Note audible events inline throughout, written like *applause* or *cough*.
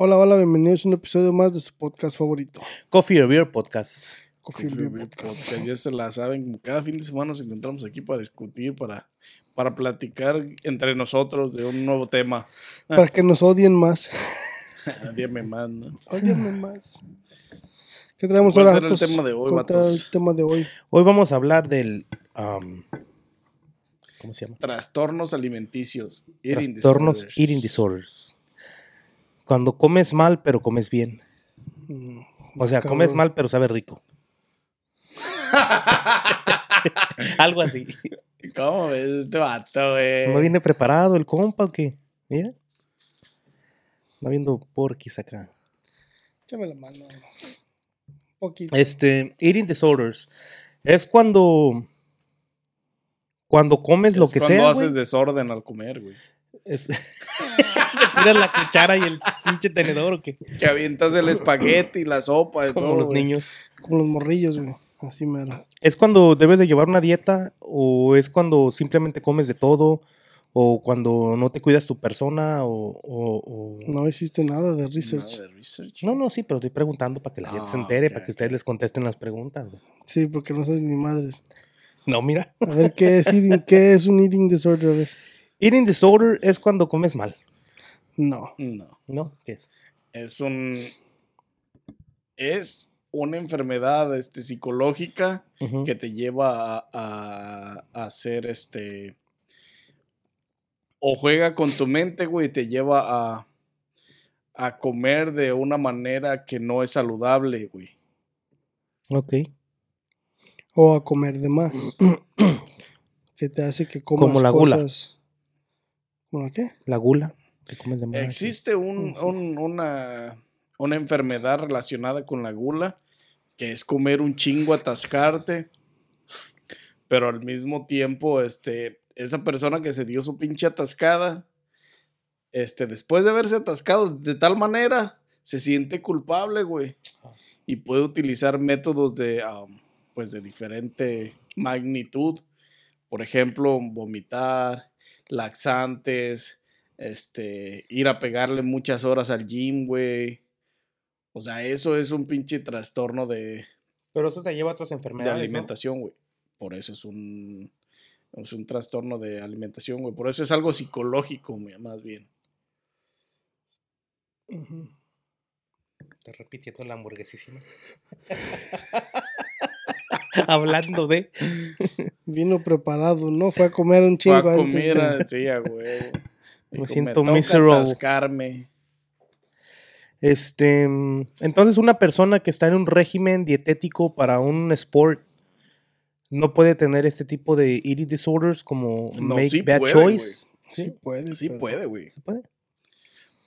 Hola, hola, bienvenidos a un episodio más de su podcast favorito. Coffee or Beer Podcast. Coffee Coffee Beer Beer Podcast. Podcast. Ya se la saben, cada fin de semana nos encontramos aquí para discutir, para, para platicar entre nosotros de un nuevo tema. *laughs* Para que nos odien más. *laughs* Dígame más, ¿no? Óyenme más. ¿Qué traemos ¿Cuál ahora? será el tema de hoy, el tema de hoy? Hoy vamos a hablar del. um, ¿Cómo se llama? Trastornos alimenticios. eating Trastornos disorders. eating disorders. Cuando comes mal, pero comes bien. Mm, O sea, comes mal, pero sabe rico. *laughs* Algo así. ¿Cómo ves este vato, güey? ¿No viene preparado el compa o qué? Mira. No viendo porquis acá. Échame la mano. Un poquito. Este, eating disorders. Es cuando. Cuando comes lo que cuando sea. haces güey. desorden al comer, güey. Es- *laughs* ¿Te tiras la cuchara y el pinche tenedor o qué? Que avientas el espagueti, la sopa, de Como todo, los güey. niños. Como los morrillos, güey. Así mero. ¿Es cuando debes de llevar una dieta o es cuando simplemente comes de todo o cuando no te cuidas tu persona o... o- o- No hiciste nada de Nada research. de research. No, no, sí, pero estoy preguntando para que la gente se Ah, entere, ok, para que ustedes les contesten las preguntas. güey. Sí, porque no sabes ni madres. No, mira. A ver, ¿qué es, eating, ¿qué es un eating disorder? A ver. Eating disorder es cuando comes mal, No. No. ¿no? ¿Qué es? Es un. Es una enfermedad este, psicológica que te lleva a, a, a hacer este. O juega con tu mente, güey, y te lleva a, a comer de una manera que no es saludable, güey. Ok. O a comer de más. *clears throat* que te hace que comas Como la gula. cosas. ¿Cómo la qué? La gula, comes de más. Existe un- Sí. un- una, una enfermedad relacionada con la gula, que es comer un chingo, atascarte, pero al mismo tiempo, este, esa persona que se dio su pinche atascada, este, después de haberse atascado de tal manera, se siente culpable, güey, y puede utilizar métodos de, um, pues, de diferente magnitud, por ejemplo, vomitar, laxantes, este, ir a pegarle muchas horas al gym, güey. O sea, eso es un pinche trastorno de, Pero eso te lleva a otras de enfermedades, ¿no? alimentación, güey. Por eso es un, es un trastorno de alimentación, güey. Por eso es algo psicológico, güey, más bien. Ujú. Estoy repitiendo la hamburguesísima. *laughs* Hablando de... Vino preparado, ¿no? Fue a comer un Fue chingo a antes comer, de- a- sí, a huevo. Me siento toca miserable". atascarme". Este, entonces una persona que está en un régimen dietético para un sport no puede tener este tipo de eating disorders como No, make sí bad puede, choice. Sí, ¿Sí? puede. Sí pero- puede, güey. ¿Se puede?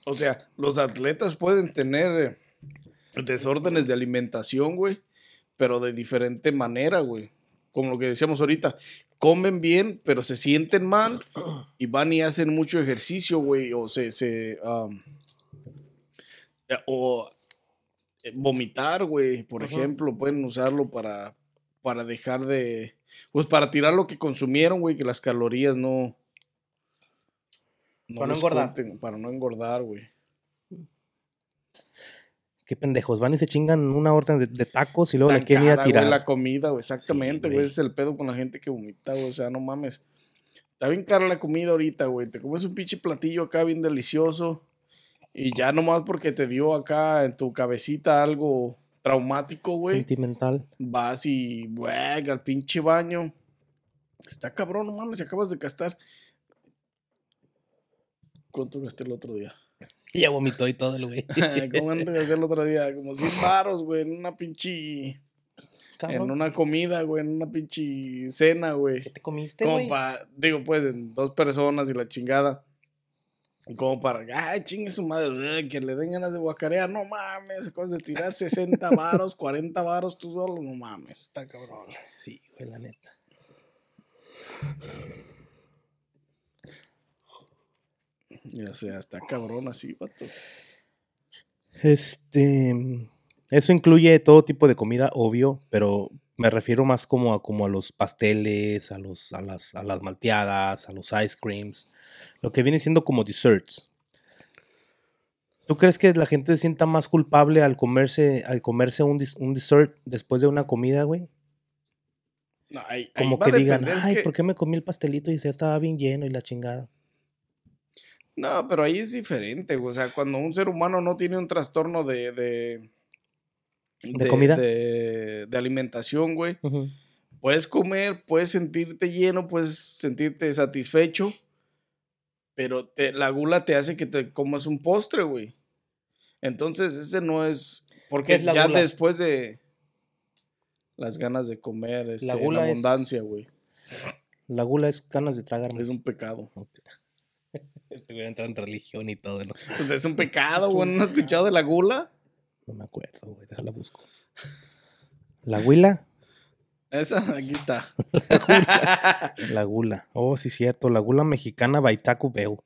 O sea, los atletas pueden tener eh, desórdenes de alimentación, güey, pero de diferente manera, güey. Como lo que decíamos ahorita, comen bien, pero se sienten mal *clears throat* y van y hacen mucho ejercicio, güey, o se, se, um, o eh, vomitar, güey, por Ajá. ejemplo, pueden usarlo para, para dejar de, pues para tirar lo que consumieron, güey, que las calorías no... Para no engordar. cuenten, para no engordar, güey. Qué pendejos, van y se chingan una orden de, de tacos y luego le quieren ir a tirar. la comida, güey, exactamente, güey. güey. Ese es el pedo con la gente que vomita, güey. O sea, no mames. Está bien cara la comida ahorita, güey. Te comes un pinche platillo acá bien delicioso. Y ya nomás porque te dio acá en tu cabecita algo traumático, güey. Sentimental. Vas y, güey, al pinche baño. Está cabrón, no mames, acabas de gastar. ¿Cuánto gasté el otro día? *laughs* Ya vomitó y todo el güey. ¿Cómo cuánto gasté el otro día? Como 100 baros, güey, en una pinche... En una comida, güey, en una pinche cena, güey. ¿Qué te comiste, Como güey? para, digo, pues, en dos personas y la chingada. Y Como para, ay, chingue su madre, que le den ganas de guacarear. No mames, cosas de tirar *laughs* 60 varos, 40 varos tú solo, no mames. Está cabrón. Sí, güey, la neta. Ya sea, está cabrón así, vato. Este, eso incluye todo tipo de comida, obvio, pero me refiero más como a, como a los pasteles, a, los, a, las, a las malteadas, a los ice creams, lo que viene siendo como desserts. ¿Tú crees que la gente se sienta más culpable al comerse, al comerse un, un dessert después de una comida, güey? No, ahí- ahí Como que digan, ay, que- ¿por qué me comí el pastelito y ya estaba bien lleno y la chingada? No, pero ahí es diferente. O sea, cuando un ser humano no tiene un trastorno de... ¿De, ¿De comida? De, de alimentación, güey. Puedes comer, puedes sentirte lleno, puedes sentirte satisfecho, pero te- la gula te hace que te comas un postre, güey. Entonces, ese no es... Porque es la ya gula? después de las ganas de comer este, La en gula es- abundancia, güey, La gula es ganas de tragar. es un pecado. Este güey entra en religión y todo, ¿no? Pues es un pecado, güey. ¿No has escuchado de la gula? No me acuerdo, güey, déjala busco. ¿La huila? Esa, aquí está. *laughs* La gula. Oh, sí, cierto. La gula mexicana Taco Bell.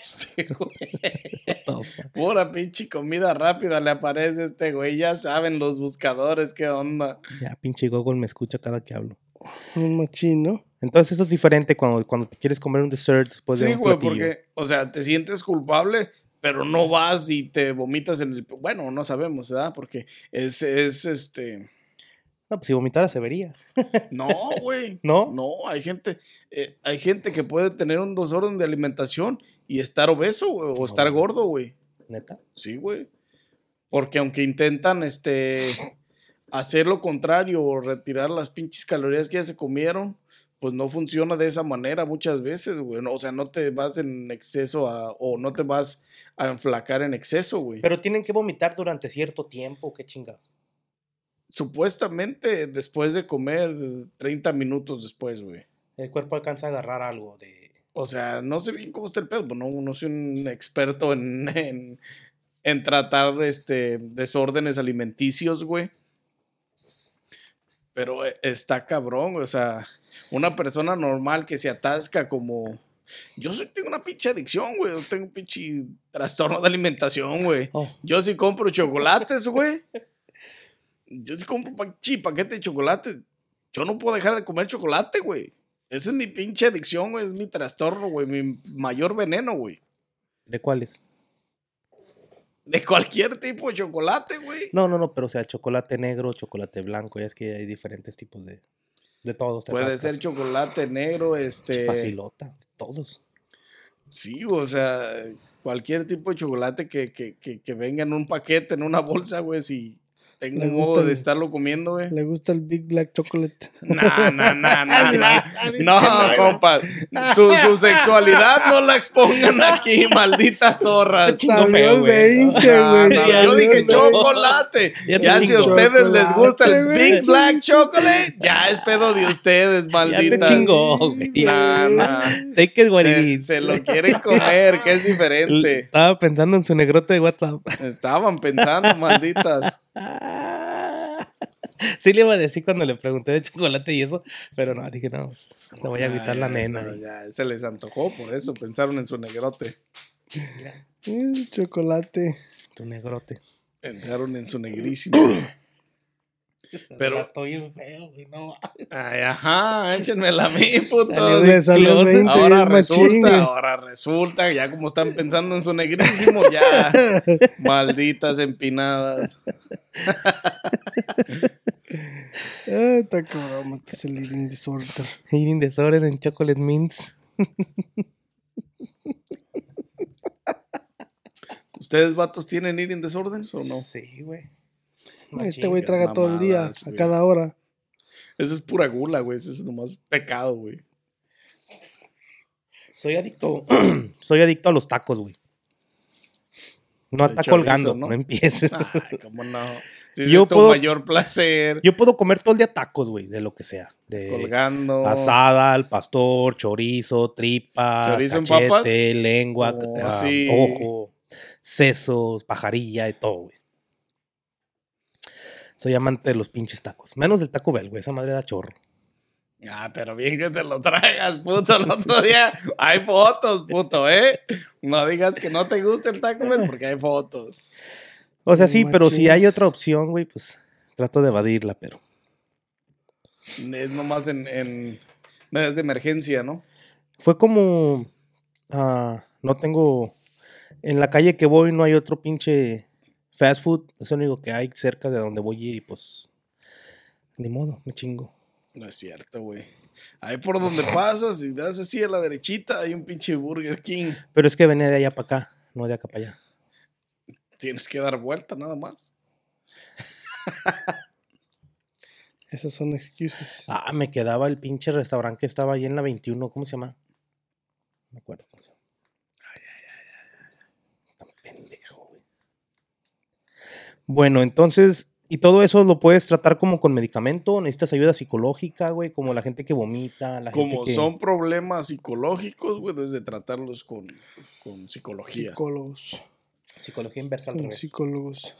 Este, güey. *laughs* Pura pinche comida rápida le aparece este güey. Ya saben los buscadores qué onda. Ya, pinche Google me escucha cada que hablo. Un machín, ¿no? Entonces eso es diferente cuando, cuando te quieres comer un dessert después de sí, un güey, platillo. porque, o sea, te sientes culpable, pero no vas y te vomitas en el. Bueno, no sabemos, ¿verdad? Porque es, es este. No, pues si vomitara se vería. *laughs* No, güey. ¿No? No, hay gente, eh, hay gente que puede tener un desorden de alimentación y estar obeso, güey, o estar güey. gordo, güey. Neta. Sí, güey. Porque aunque intentan este hacer lo contrario o retirar las pinches calorías que ya se comieron, pues no funciona de esa manera muchas veces, güey. No, o sea, no te vas en exceso a, o no te vas a enflacar en exceso, güey. Pero tienen que vomitar durante cierto tiempo, qué chingado. Supuestamente después de comer 30 minutos después, güey. El cuerpo alcanza a agarrar algo de... O sea, no sé bien cómo está el pedo, pues no, no soy un experto en, *laughs* en, en tratar este, desórdenes alimenticios, güey. Pero eh, está cabrón, o sea, una persona normal que se atasca como... Yo soy, tengo una pinche adicción, güey, yo tengo un pinche trastorno de alimentación, güey. Oh, Yo sí compro chocolates, güey. Yo sí compro un pinche paquete de chocolates. Yo no puedo dejar de comer chocolate, güey. Esa es mi pinche adicción, güey. Es mi trastorno, güey. Mi mayor veneno, güey. ¿De cuáles? De cualquier tipo de chocolate, güey. No, no, no, pero o sea, chocolate negro, chocolate blanco, ya es que hay diferentes tipos de... De todos. Puede ser chocolate negro, este. Facilota, todos. Sí, o sea, cualquier tipo de chocolate que, que, que, que venga en un paquete, en una bolsa, güey. Si tengo un modo de el- estarlo comiendo, güey. Le gusta el Big Black Chocolate. *laughs* *laughs* No, no, no, no, no. No, compa. Su, su sexualidad no la expongan *laughs* aquí, malditas zorras. Chingo Salió feo, el güey. 20, No, güey. no, yo dije el 20. chocolate. Ya si a ustedes les gusta el Big. Black Chocolate, ya es pedo de ustedes, Ya te malditas. chingó, güey. Nah, nah. Take it, Se, guariris. se lo quieren comer, que es diferente. Estaba pensando en su negrote de WhatsApp. Estaban pensando, malditas. *laughs* Sí le iba a decir cuando le pregunté de chocolate y eso, pero no, dije, no, pues, le voy a evitar la nena. no, y- ya, se les antojó, por eso pensaron en su negrote. Mm, chocolate. Tu negrote. Pensaron en su negrísimo. *coughs* *laughs* Pero- Está bien feo, güey, no. Ay, ajá, échenmela a mí, *laughs* puto. Salió Le salió el closet. 20 Ahora resulta, ahora resulta, ya como están pensando en su negrísimo, ya. *laughs* Malditas empinadas. Está cabrón, matas el eating disorder. Eating disorder en chocolate mints. ¿Ustedes, vatos, tienen eating desórdenes o no? Sí, güey. Este güey traga todo el día, a cada hora. Eso es pura gula, güey. Eso es nomás pecado, güey. Soy adicto. *clears throat* Soy adicto a los tacos, güey. No está colgando, ¿no? no, empieces. Ay, cómo no. Si Yo es tu puedo- mayor placer. Yo puedo comer todo el día tacos, güey, de lo que sea. De colgando. asada, al pastor, chorizo, tripas, ¿Chorizo en cachete, papas? lengua, Oh, ah, sí. ojo, sesos, pajarilla y todo, güey. Soy amante de los pinches tacos. Menos del taco Bell, güey. Esa madre da chorro. Ah, pero bien que te lo traigas, puto. El otro día hay fotos, puto, ¿eh? No digas que no te gusta el Taco Bell porque hay fotos. O sea, sí, pero si hay otra opción, güey, pues trato de evadirla, pero. Es nomás en, en medidas de emergencia, ¿no? Fue como. ah, no tengo En la calle que voy no hay otro pinche fast food. Es lo único que hay cerca de donde voy y pues. Ni modo, me chingo. No es cierto, güey. Ahí por donde pasas y das así a la derechita, hay un pinche Burger King. Pero es que venía de allá para acá, no de acá para allá. Tienes que dar vuelta nada más. *laughs* Esas son excuses. Ah, me quedaba el pinche restaurante que estaba ahí en la 21. ¿Cómo se llama? No me acuerdo. cómo se llama. Ay, ay, ay, ay. Tan pendejo, güey. Bueno, entonces, ¿y todo eso lo puedes tratar como con medicamento? ¿Necesitas ayuda psicológica, güey? Como la gente que vomita, la gente Como que... son problemas psicológicos, güey, debes de tratarlos con, con psicología. Psicólogos. Psicología inversa al Con revés. psicólogos.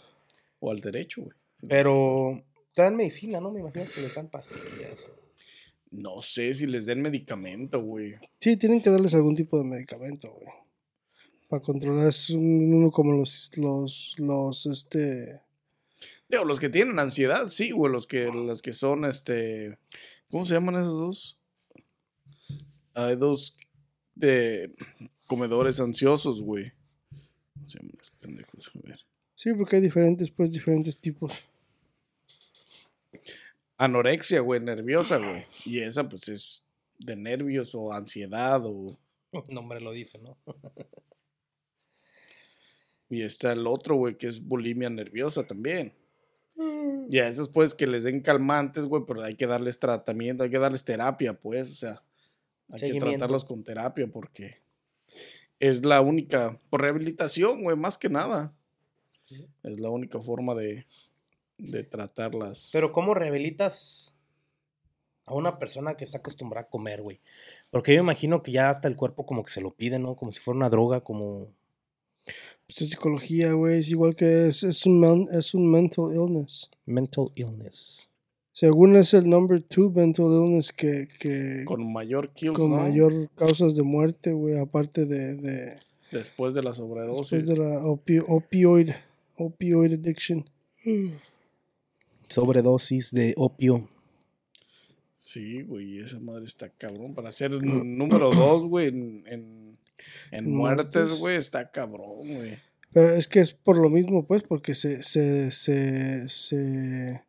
o al derecho, güey. Pero te dan medicina, ¿no? Me imagino que les dan pastillas. No sé si les den medicamento, güey. Sí, tienen que darles algún tipo de medicamento, güey. Para controlar es un- uno como los, los, los, este... Digo, los que tienen ansiedad, sí, güey. Los que, los que son, este. ¿Cómo se llaman esos dos? Hay dos de comedores ansiosos, güey. ¿Cómo se llaman esos pendejos? A ver. Sí, porque hay diferentes, pues, diferentes tipos. Anorexia, güey, nerviosa, güey. Y esa, pues, es de nervios o ansiedad o. *laughs* Nombre lo dice, ¿no? *laughs* Y está el otro, güey, que es bulimia nerviosa también. Y a esos, pues, que les den calmantes, güey, pero hay que darles tratamiento, hay que darles terapia, pues, o sea, hay que tratarlos con terapia porque es la única, por rehabilitación, güey, más que nada. Es la única forma de, de tratarlas. Pero ¿cómo rehabilitas a una persona que está acostumbrada a comer, güey? Porque yo imagino que ya hasta el cuerpo como que se lo pide, ¿no? Como si fuera una droga, como... Pues es psicología, güey. Es igual que es, es, un, es un mental illness. Mental illness. Según es el number two mental illness que, que con, con mayor kills, ¿no? mayor causas de muerte, güey. Aparte de, de Después de la después sobredosis. de la opi- opioid, opioid addiction. Sobredosis de opio. Sí, güey, esa madre está cabrón. Para ser el número dos, güey, en, en, en muertes, güey, está cabrón, güey. Pero es que es por lo mismo, pues, porque se, se, se, se,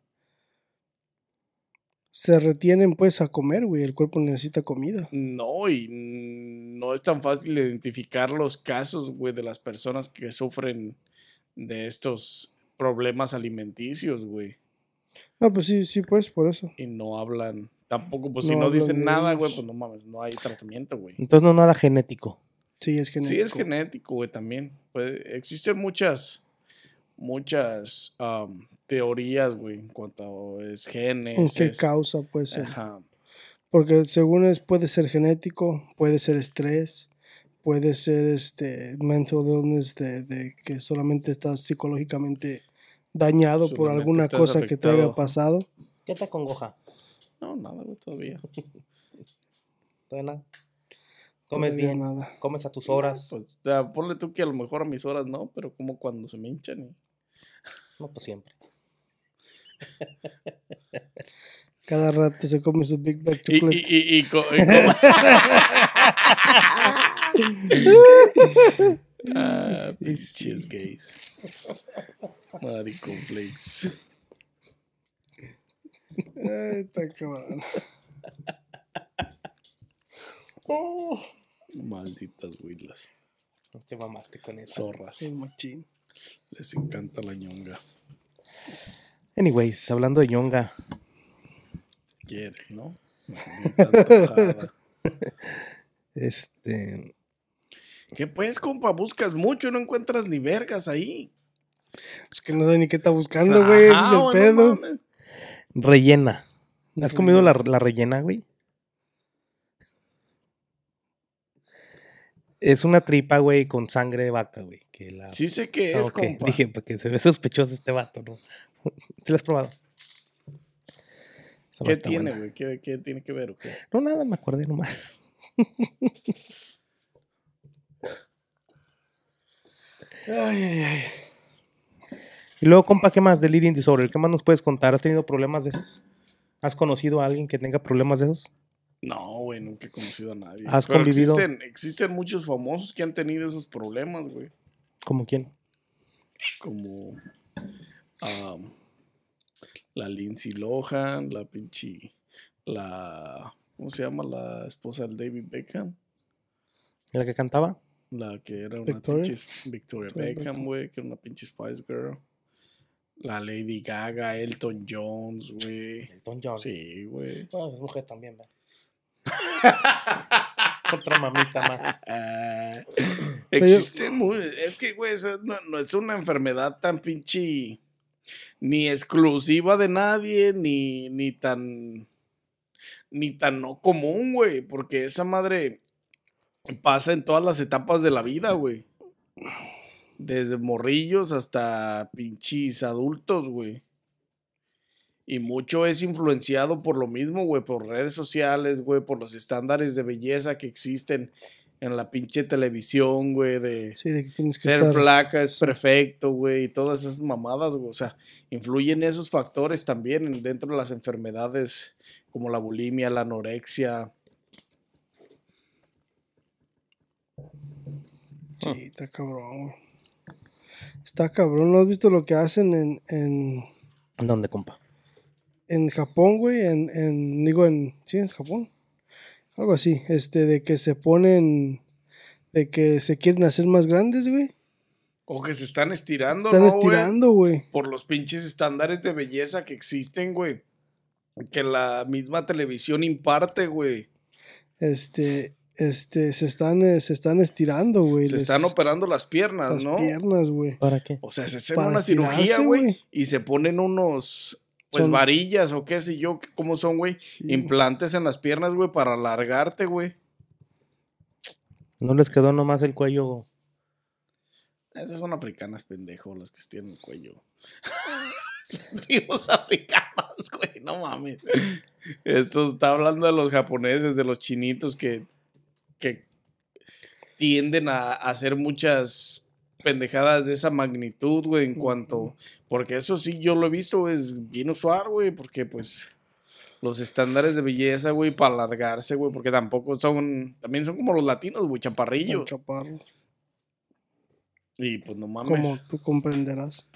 se retienen, pues, a comer, güey. El cuerpo necesita comida. No, y no es tan fácil identificar los casos, güey, de las personas que sufren de estos problemas alimenticios, güey. No, pues sí, sí, pues, por eso. Y no hablan, tampoco, pues si No dicen nada, güey, pues no mames, no hay tratamiento, güey. Entonces no nada genético. Sí, es genético. Sí, es genético, güey, también. Pues, existen muchas, muchas teorías, güey, en cuanto a es genes. ¿En qué es- causa puede ser? Ajá. Porque según es, puede ser genético, puede ser estrés, puede ser este mental illness de, de que solamente estás psicológicamente dañado por alguna cosa que te haya pasado. ¿Qué te congoja? No, nada, güey, todavía. *laughs* Todavía nada. Comes bien, nada. comes a tus horas. Pues, o sea, ponle tú que a lo mejor a mis horas no, pero como cuando se me hinchan. y- No, pues siempre. Cada rato se come su Big Bag chocolate. y, y, y co- y como- *laughs* ah, pinches gays. Flakes. Ay, está cabrón. Malditas huilas. No te mamaste con eso. Zorras. Machín. Les encanta la ñonga. Anyways, hablando de ñonga. Quiere, ¿no? Maldita. *laughs* Este. ¿Qué pues, compa? Buscas mucho y no encuentras ni vergas ahí. Es que no sé ni qué está buscando, güey. Ese es el pedo. mames. Rellena. ¿Has comido la, la rellena, güey? Es una tripa, güey, con sangre de vaca, güey. Que la... Sí sé Ah, es, ok. *laughs* compa. Dije, porque se ve sospechoso este vato, ¿no? *laughs* ¿Sí lo has probado? Esa ¿Qué tiene, güey? ¿Qué, qué tiene que ver o qué? No, nada, me acordé nomás. *laughs* Ay, ay, ay. Y luego, compa, ¿qué más del eating disorder? ¿Qué más nos puedes contar? ¿Has tenido problemas de esos? ¿Has conocido a alguien que tenga problemas de esos? No, güey, nunca he conocido a nadie. ¿Has Pero convivido? Existen, existen muchos famosos que han tenido esos problemas, güey. ¿Como quién? Como um, la Lindsay Lohan, la pinche. La. ¿Cómo se llama? La esposa del David Beckham. ¿La que cantaba? La que era una Victoria. pinche Victoria Victoria Beckham, güey, que era una pinche Spice Girl. La Lady Gaga, Elton Jones, güey. Elton John. Sí, güey. Bueno, es mujer también, ¿verdad? *laughs* Otra mamita más. Ah, existe muy. Es que, güey, no es una enfermedad tan pinche. Ni exclusiva de nadie, ni, ni tan. Ni tan no común, güey. Porque esa madre pasa en todas las etapas de la vida, güey. Desde morrillos hasta pinches adultos, güey. Y mucho es influenciado por lo mismo, güey, por redes sociales, güey, por los estándares de belleza que existen en la pinche televisión, güey, de Sí, de que tienes que ser estar. flaca es perfecto, güey, y todas esas mamadas, güey. O sea, influyen esos factores también en- dentro de las enfermedades como la bulimia, la anorexia. Sí, está cabrón. güey. Está cabrón. ¿No has visto lo que hacen en, en, ¿Dónde, compa? En Japón, güey? En, en, digo, en, sí, en Japón. Algo así, este, de que se ponen, de que se quieren hacer más grandes, güey. O que se están estirando, Están ¿no, güey? estirando, güey. Por los pinches estándares de belleza que existen, güey. Que la misma televisión imparte, güey. Este, este, se están, eh, se están estirando, güey. Se les- están operando las piernas, las ¿no? piernas, güey. ¿Para qué? O sea, se hacen Para una cirugía, güey. Y se ponen unos, pues, Son- varillas o qué sé yo, cómo son, güey. Sí. Implantes en las piernas, güey, para alargarte, güey. ¿No les quedó nomás el cuello? Esas son africanas, pendejo, las que tienen el cuello. *laughs* Tribus africanas, güey, no mames. Esto está hablando de los japoneses, de los chinitos que, que tienden a hacer muchas pendejadas de esa magnitud, güey, en cuanto... Porque eso sí, yo lo he visto, es bien usual, güey, porque pues los estándares de belleza, güey, para alargarse, güey, porque tampoco son... También son como los latinos, güey, chaparrillos. chaparros, Y pues no mames. como tú comprenderás.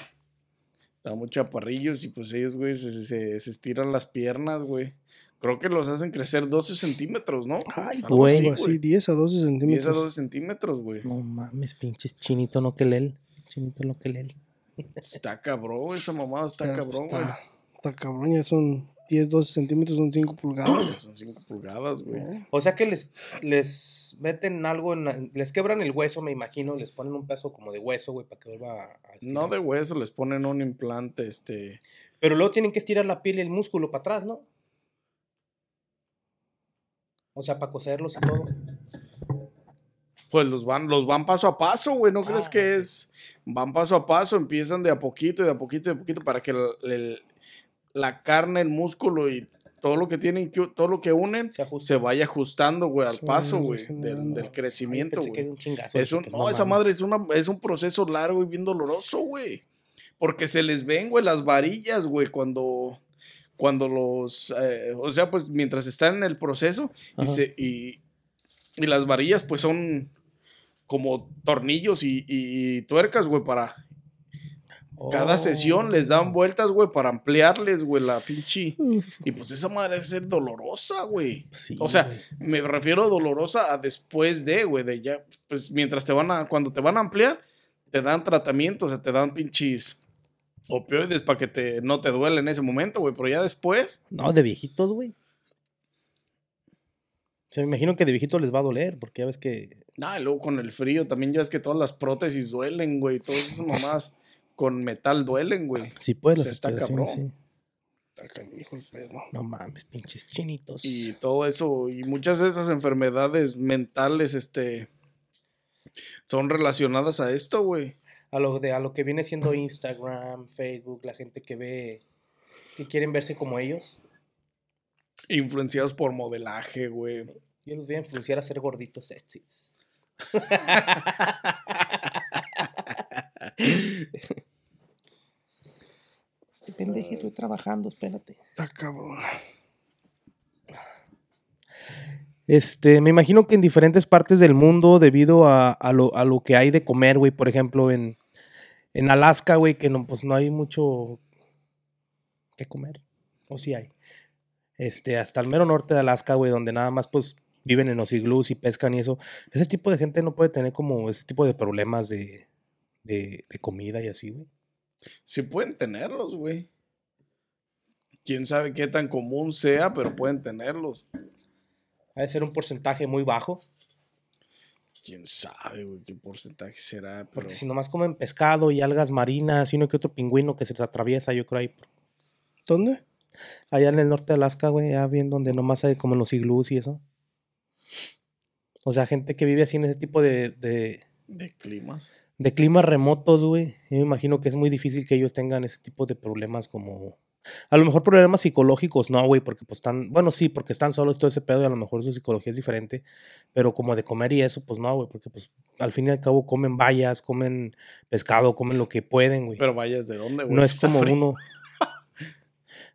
Estamos chaparrillos y pues ellos, güey, se, se- se estiran las piernas, güey. Creo que los hacen crecer 12 centímetros, ¿no? Ay, Algo güey. Algo así, 10 a 12 10 a centímetros. 12 centímetros, güey. No mames, pinches chinito no que lel. Chinito no que lel. Está cabrón, esa mamada está Pero, cabrón, pues, güey. está, está cabrón, ya son 10, 12 centímetros, son 5 pulgadas. *clears throat* Son 5 pulgadas, güey. ¿no? O sea que les, les meten algo, en la- les quebran el hueso, me imagino, les ponen un peso como de hueso, güey, para que vuelva a No estirarse. de hueso, les ponen un implante, este... Pero luego tienen que estirar la piel y el músculo para atrás, ¿no? O sea, para coserlos y todo. Pues los van, los van paso a paso, güey. ¿No crees Ah, que ok. es? Van paso a paso, empiezan de a poquito y de a poquito y de a poquito para que el- el- la carne, el músculo y todo lo que tienen, que, todo lo que unen, Se vaya ajustando, güey, al paso, güey, del, crecimiento, que güey. un chingazo. Es dije un, que no, esa madre es, una, es un proceso largo y bien doloroso, güey. Porque se les ven, güey, las varillas, güey, cuando, cuando los, eh, o sea, pues mientras están en el proceso y, se, y, y las varillas, pues son como tornillos y, y tuercas, güey, para cada Oh. sesión les dan vueltas, güey, para ampliarles, güey, la pinche. *laughs* Y pues esa madre debe ser dolorosa, güey. Sí, O sea, güey. me refiero a dolorosa a después de, güey, de ya, pues mientras te van a, cuando te van a ampliar, te dan tratamiento, o sea, te dan pinches opioides para que te, no te duele en ese momento, güey, pero ya después, No, de viejitos, güey. O sea, me imagino que de viejitos les va a doler, porque ya ves que. nada, y luego con el frío también ya es que todas las prótesis duelen, güey, todas esas *laughs* mamás con metal duelen, güey. Sí, pues, Pues las está cabrón. sí. Está canijo el pedo. No mames, pinches chinitos. Y todo eso, y muchas de esas enfermedades mentales, este, son relacionadas a esto, güey. A lo, de, a lo que viene siendo Instagram, Facebook, la gente que ve. que quieren verse como ellos. Influenciados por modelaje, güey. Yo los voy a influenciar a ser gorditos sexys. Este pendejo, estoy trabajando, espérate. Está cabrón. Este, me imagino que en diferentes partes del mundo, debido a, a lo, a lo que hay de comer, güey, por ejemplo, en, en Alaska, güey, que no, pues no hay mucho que comer. O sí hay. Este, hasta el mero norte de Alaska, güey, donde nada más, pues, viven en los y pescan y eso. Ese tipo de gente no puede tener como ese tipo de problemas de, de, de comida y así, güey. Sí pueden tenerlos, güey. Quién sabe qué tan común sea, pero pueden tenerlos. Ha de ser un porcentaje muy bajo. Quién sabe, güey, qué porcentaje será. Pero... Porque si nomás comen pescado y algas marinas y uno que otro pingüino que se les atraviesa, yo creo ahí. ¿Dónde? Allá en el norte de Alaska, güey, ya bien donde nomás hay como los iglús y eso. O sea, gente que vive así en ese tipo de, de, De climas. de climas remotos, güey. Yo me imagino que es muy difícil que ellos tengan ese tipo de problemas como... A lo mejor problemas psicológicos, no, güey, porque pues están... Bueno, sí, porque están solos todo ese pedo y a lo mejor su psicología es diferente. Pero como de comer y eso, pues no, güey, porque pues al fin y al cabo comen bayas, comen pescado, comen lo que pueden, güey. Pero vayas de dónde, güey. No es como frío. uno... *laughs*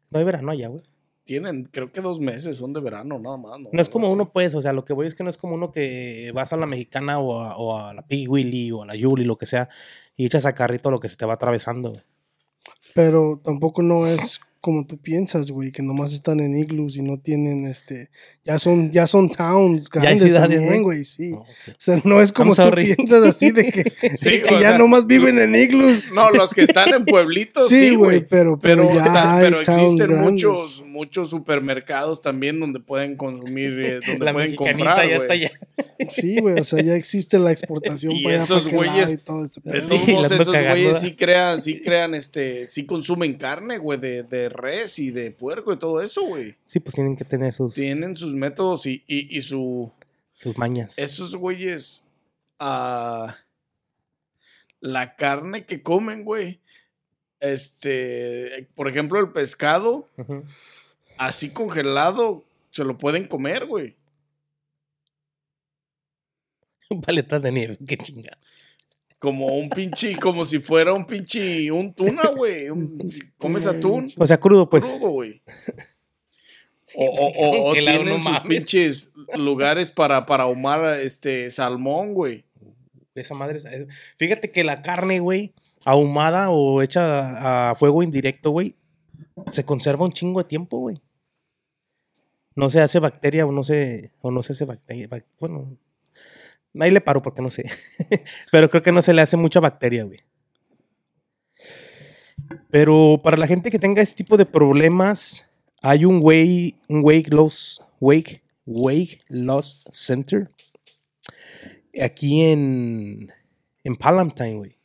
No hay verano allá, güey. Tienen, creo que dos meses son de verano, nada más. No, No es como uno, pues, o sea, lo que voy es que no es como uno que vas a la mexicana o a, o a la Pig Willy o a la Yuli, lo que sea, y echas a carrito lo que se te va atravesando, güey. Pero tampoco no es como tú piensas, güey, que nomás están en iglus y no tienen este. Ya son, ya son towns hay grandes ciudades, también, güey. sí. O sea, no es como tú piensas así de que, *laughs* Sí, de que o ya sea, nomás viven en iglus. No, los que están en pueblitos, Sí, güey, pero, pero, Pero, ya hay pero towns existen grandes. muchos, muchos supermercados también donde pueden consumir, eh, *laughs* donde La pueden comprar, ya güey. está allá. Sí, güey, o sea, ya existe la exportación *laughs* Y para esos güeyes- y todo Sí, ando esos güeyes sí crean, sí crean, este, sí consumen carne, güey, de, de res y de puerco y todo eso, güey. Sí, pues tienen que tener sus, Tienen sus métodos y, y, y su... sus mañas. Esos güeyes... ah, la carne que comen, güey. Este, por ejemplo, el pescado, así congelado, se lo pueden comer, güey. *laughs* Paletas de nieve, qué chingados. Como un pinche, como si fuera un pinche, un tuna, güey. *laughs* Comes atún, O sea, crudo, pues. crudo, güey. *laughs* O, o, o- o tienen no sus mames. pinches lugares para, para ahumar este salmón, güey. Esa madre. Fíjate que la carne, güey, ahumada o hecha a, a fuego indirecto, güey, se conserva un chingo de tiempo, güey. No se hace bacteria o no se, o no se hace bacteria. bac- Bueno, ahí le paro porque no sé. *laughs* Pero creo que no se le hace mucha bacteria, güey. Pero para la gente que tenga este tipo de problemas, hay un way, un weight loss, weight, weight loss center aquí en, en Palatine, güey.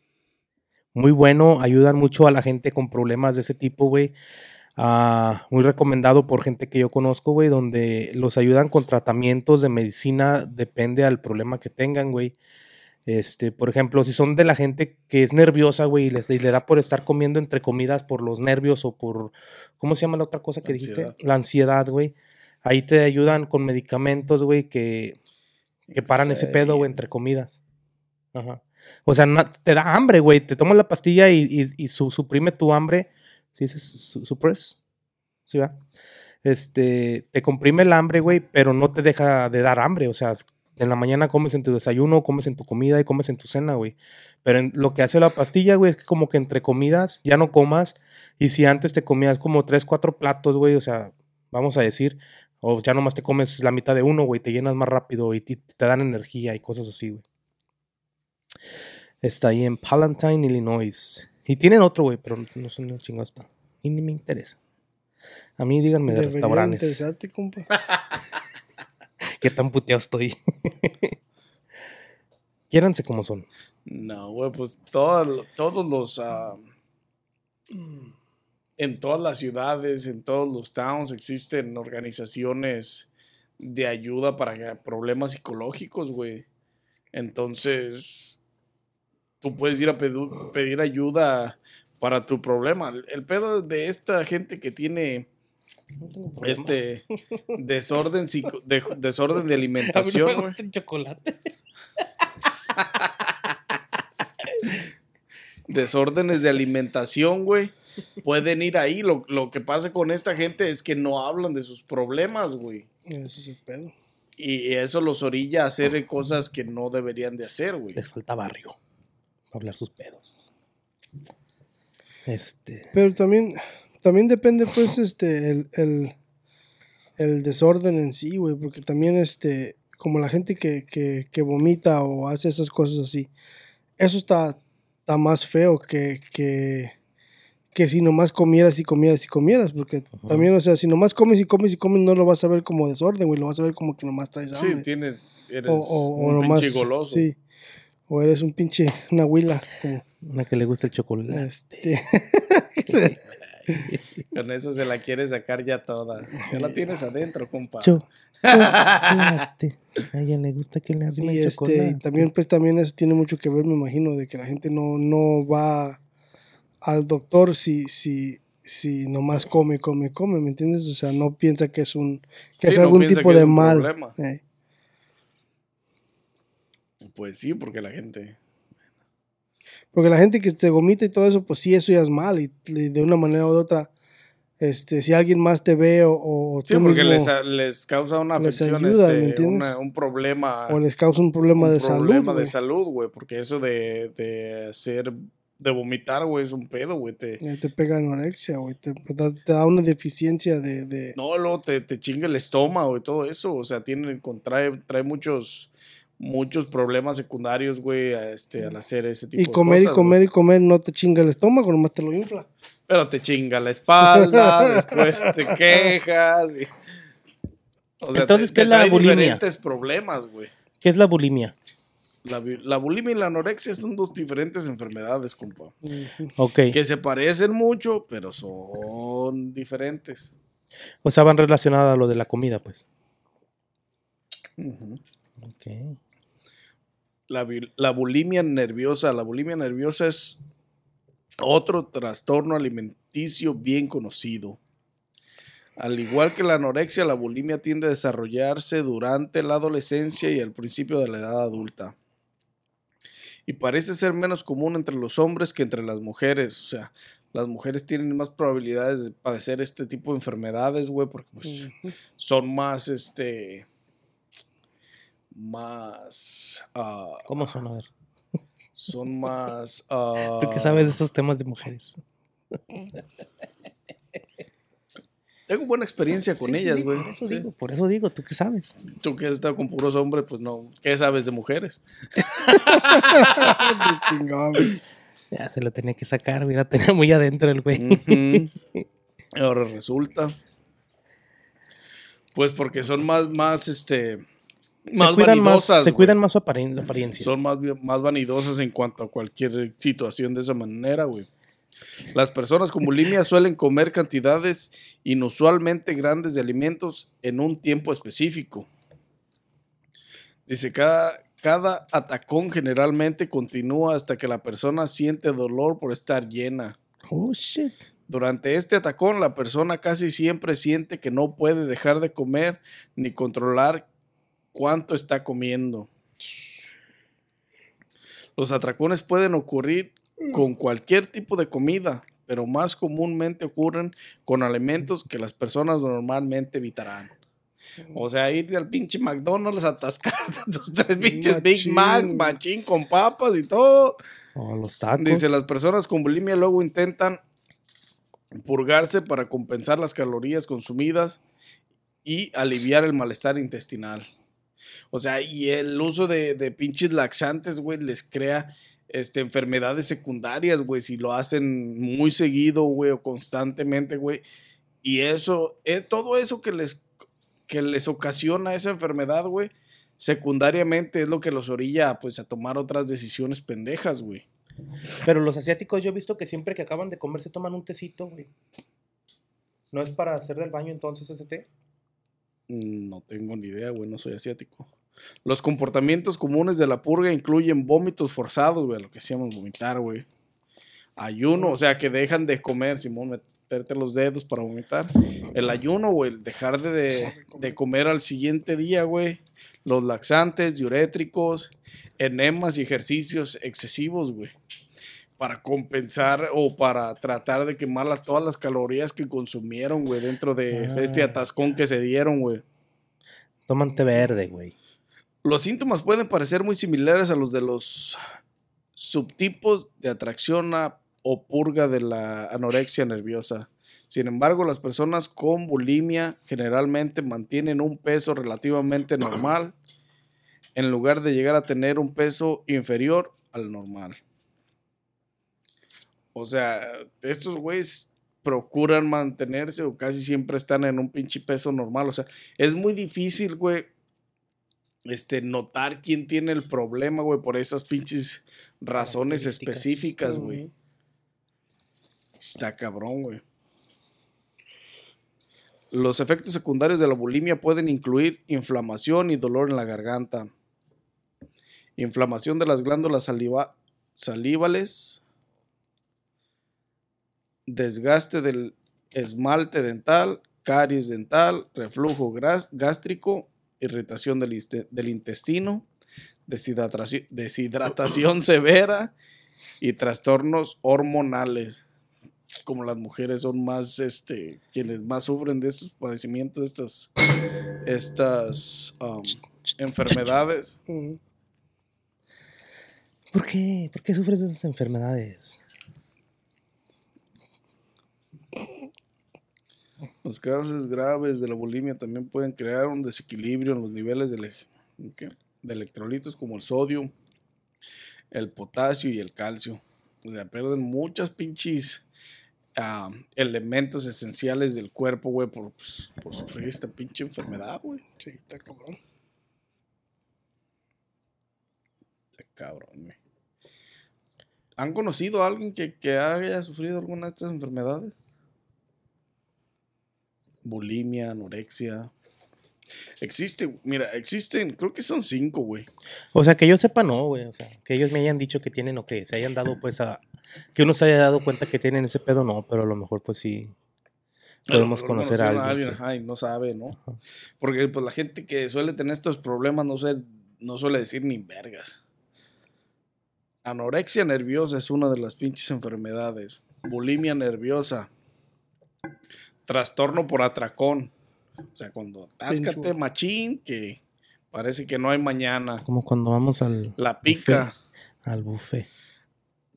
Muy bueno, ayudan mucho a la gente con problemas de ese tipo, güey. Ah, muy recomendado por gente que yo conozco, güey, donde los ayudan con tratamientos de medicina, depende al problema que tengan, güey. Este, por ejemplo, si son de la gente que es nerviosa, güey, y, les- y le da por estar comiendo entre comidas por los nervios o por, ¿cómo se llama la otra cosa que dijiste? Ansiedad. La ansiedad, güey. Ahí te ayudan con medicamentos, güey, que, que paran ese pedo, güey, entre comidas. Ajá. O sea, te da hambre, güey. Te tomas la pastilla y, y, y su- suprime tu hambre. ¿Sí dices su- suppress? ¿Sí va? Este, te comprime el hambre, güey, pero no te deja de dar hambre. O sea, en la mañana comes en tu desayuno, comes en tu comida y comes en tu cena, güey. Pero lo que hace la pastilla, güey, es que como que entre comidas ya no comas. Y si antes te comías como tres, cuatro platos, güey, o sea, vamos a decir, o ya nomás te comes la mitad de uno, güey, te llenas más rápido y te, dan energía y cosas así, güey. Está ahí en Palatine, Illinois. Y tienen otro, güey, pero no son una chingada. está. Y ni me interesa. A mí díganme de Debería restaurantes. interesarte, compa. *laughs* Qué tan puteado estoy. *laughs* Quiéranse como son. No, güey, pues todas- todos los... ah, en todas las ciudades, en todos los towns existen organizaciones de ayuda para problemas psicológicos, güey. Entonces, tú puedes ir a pedu- pedir ayuda para tu problema. El- pedo de esta gente que tiene No este *laughs* desorden psico- de, desorden de A mí no alimentación, me gusta el chocolate. desórdenes de alimentación, güey, pueden ir ahí. Lo, lo que pasa con esta gente es que no hablan de sus problemas, güey. Ese es el pedo. Y eso los orilla a hacer cosas que no deberían de hacer, güey. Les falta barrio hablar sus pedos. Este. Pero también, también depende, pues, *laughs* este, el, el, el desorden en sí, güey, porque también, este, como la gente que, que, que vomita o hace esas cosas así, eso está, está más feo que, que, que si nomás comieras y comieras y comieras, porque Ajá. también, o sea, si nomás comes y comes y comes, no lo vas a ver como desorden, güey, lo vas a ver como que nomás traes Sí, hambre. tienes, eres o, o, o un nomás, pinche goloso. sí, o eres un pinche, una huila, como, Una que le gusta el chocolate. este, *laughs* Con eso se la quieres sacar ya toda. Ya la tienes adentro, compa. Chocolate. *laughs* A ella le gusta que le arrime Y el este, chocolate. y también, pues también eso tiene mucho que ver, me imagino, de que la gente no, no va al doctor si, si, si nomás come, come, come, ¿me entiendes? O sea, no piensa que es un, que Sí, es no algún piensa tipo que de es un mal. problema. Eh, Pues sí, porque la gente. Porque la gente que se vomita y todo eso, pues sí, eso ya es mal. Y, y de una manera u otra, este, si alguien más te ve o, o Sí, tú porque mismo- les, les causa una les afección, ayuda, este, ¿me entiendes? una- un problema. o les causa un problema un de salud. problema de salud, güey. Porque eso de, de hacer. De vomitar, güey, es un pedo, güey. Te, te pega anorexia, güey. Te, te da- te da una deficiencia de. de No, luego te, te chinga el estómago y todo eso. O sea, tiene, con- trae, trae muchos, muchos problemas secundarios, güey, a este, al hacer ese tipo y de comer cosas. y comer güey. y comer no te chinga el estómago, nomás te lo infla. Pero te chinga la espalda, *laughs* después te quejas. y- O sea, Entonces, te- ¿qué te es la bulimia? diferentes problemas, güey. ¿Qué es la bulimia? La, la bulimia y la anorexia son dos diferentes enfermedades, compa. Ok. Que se parecen mucho, pero son diferentes. O sea, van relacionadas a lo de la comida, pues. Ok. La, la bulimia nerviosa. La bulimia nerviosa es otro trastorno alimenticio bien conocido. Al igual que la anorexia, la bulimia tiende a desarrollarse durante la adolescencia y al principio de la edad adulta. Y parece ser menos común entre los hombres que entre las mujeres. O sea, las mujeres tienen más probabilidades de padecer este tipo de enfermedades, güey, porque pues, son más, este, más, ah, ¿Cómo son? A ver. son más... *laughs* ah, ¿Tú qué sabes de esos temas de mujeres? *laughs* Tengo buena experiencia con Sí, ellas, sí, güey. por eso Sí. digo, por eso digo, ¿tú qué sabes? Tú que has estado con puros hombres, pues no. ¿Qué sabes de mujeres? *laughs* Chingón. Ya se lo tenía que sacar, mira, tenía muy adentro el güey. Ahora resulta. Pues porque son más, más, este. Más se cuidan más, vanidosas. se güey. cuidan más su apariencia. Son más, más vanidosas en cuanto a cualquier situación de esa manera, güey. Las personas con bulimia *laughs* suelen comer cantidades inusualmente grandes de alimentos en un tiempo específico. Dice, cada, cada atacón generalmente continúa hasta que la persona siente dolor por estar llena. Oh, shit. Durante este atacón, la persona casi siempre siente que no puede dejar de comer ni controlar cuánto está comiendo. Los atracones pueden ocurrir con cualquier tipo de comida, pero más comúnmente ocurren con alimentos que las personas normalmente evitarán. O sea, ir al pinche McDonald's atascarte *laughs* tus tres pinches Big. Macs, machín con papas y todo. O los tacos. Dice, las personas con bulimia luego intentan purgarse para compensar las calorías consumidas y aliviar el malestar intestinal. O sea, y el uso de, de pinches laxantes, güey, les crea este, enfermedades secundarias, güey, si lo hacen muy seguido, güey, o constantemente, güey. Y eso, es todo eso que les, que les ocasiona esa enfermedad, güey, secundariamente es lo que los orilla, pues, a tomar otras decisiones pendejas, güey. Pero los asiáticos yo he visto que siempre que acaban de comer se toman un tecito, güey. ¿No es para hacer del baño entonces ese té? No tengo ni idea, güey, no soy asiático. Los comportamientos comunes de la purga incluyen vómitos forzados, güey, lo que hacíamos vomitar, güey. Ayuno, o sea, que dejan de comer, Simón, meterte los dedos para vomitar. El ayuno, güey, el dejar de, de, de comer al siguiente día, güey. Los laxantes, diurétricos, enemas y ejercicios excesivos, güey. Para compensar o para tratar de quemar las- todas las calorías que consumieron, güey, dentro de Ah. este atascón que se dieron, güey. Toman té verde, güey. Los síntomas pueden parecer muy similares a los de los subtipos de atracción a- o purga de la anorexia nerviosa. Sin embargo, las personas con bulimia generalmente mantienen un peso relativamente normal en lugar de llegar a tener un peso inferior al normal. O sea, estos güeyes procuran mantenerse o casi siempre están en un pinche peso normal. O sea, es muy difícil, güey, este, notar quién tiene el problema, güey, por esas pinches razones específicas, güey. Está cabrón, güey. Los efectos secundarios de la bulimia pueden incluir inflamación y dolor en la garganta, inflamación de las glándulas saliva- salivales, desgaste del esmalte dental, caries dental, reflujo gástrico, irritación del, intestino, deshidratación, deshidratación *clears throat* severa y trastornos hormonales. Como las mujeres son más, este, quienes más sufren de estos padecimientos, estas, estas um, enfermedades. ¿Por qué? ¿Por qué sufres de esas enfermedades? Los casos graves de la bulimia también pueden crear un desequilibrio en los niveles de, electrolitos como el sodio, el potasio y el calcio. O sea, pierden muchas pinches ah, elementos esenciales del cuerpo, güey, por, pues, por sufrir esta pinche enfermedad, güey. Sí, está cabrón. Está cabrón, güey. ¿Han conocido a alguien que, que haya sufrido alguna de estas enfermedades? Bulimia, anorexia. Existe, mira, existen, creo que son cinco, güey. O sea, que yo sepa, no, güey. O sea, que ellos me hayan dicho que tienen o que se hayan dado, pues, a. Que uno se haya dado cuenta que tienen ese pedo, no, pero a lo mejor, pues sí. Podemos A conocer a alguien. que- ajá, y no sabe, ¿no? Porque pues la gente que suele tener estos problemas no, sé, no suele decir ni vergas. Anorexia nerviosa es una de las pinches enfermedades. Bulimia nerviosa. Trastorno por atracón. O sea, cuando táscate machín que parece que no hay mañana. Como cuando vamos al, La pica. al buffet.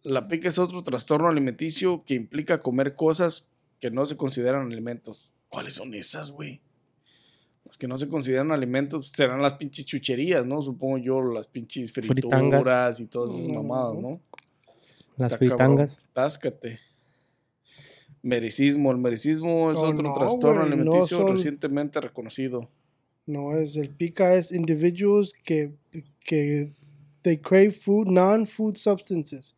La pica es otro trastorno alimenticio que implica comer cosas que no se consideran alimentos. ¿Cuáles son esas, güey? Las que no se consideran alimentos serán las pinches chucherías, ¿no? Supongo yo, las pinches frituras Fritangas. y todas esas mamadas, ¿no? Las Está fritangas. cabrón. Táscate. Mericismo. El mericismo es Oh, otro no, trastorno no alimenticio son- recientemente reconocido. No, es el pica es individuals que, que they crave food, non-food substances,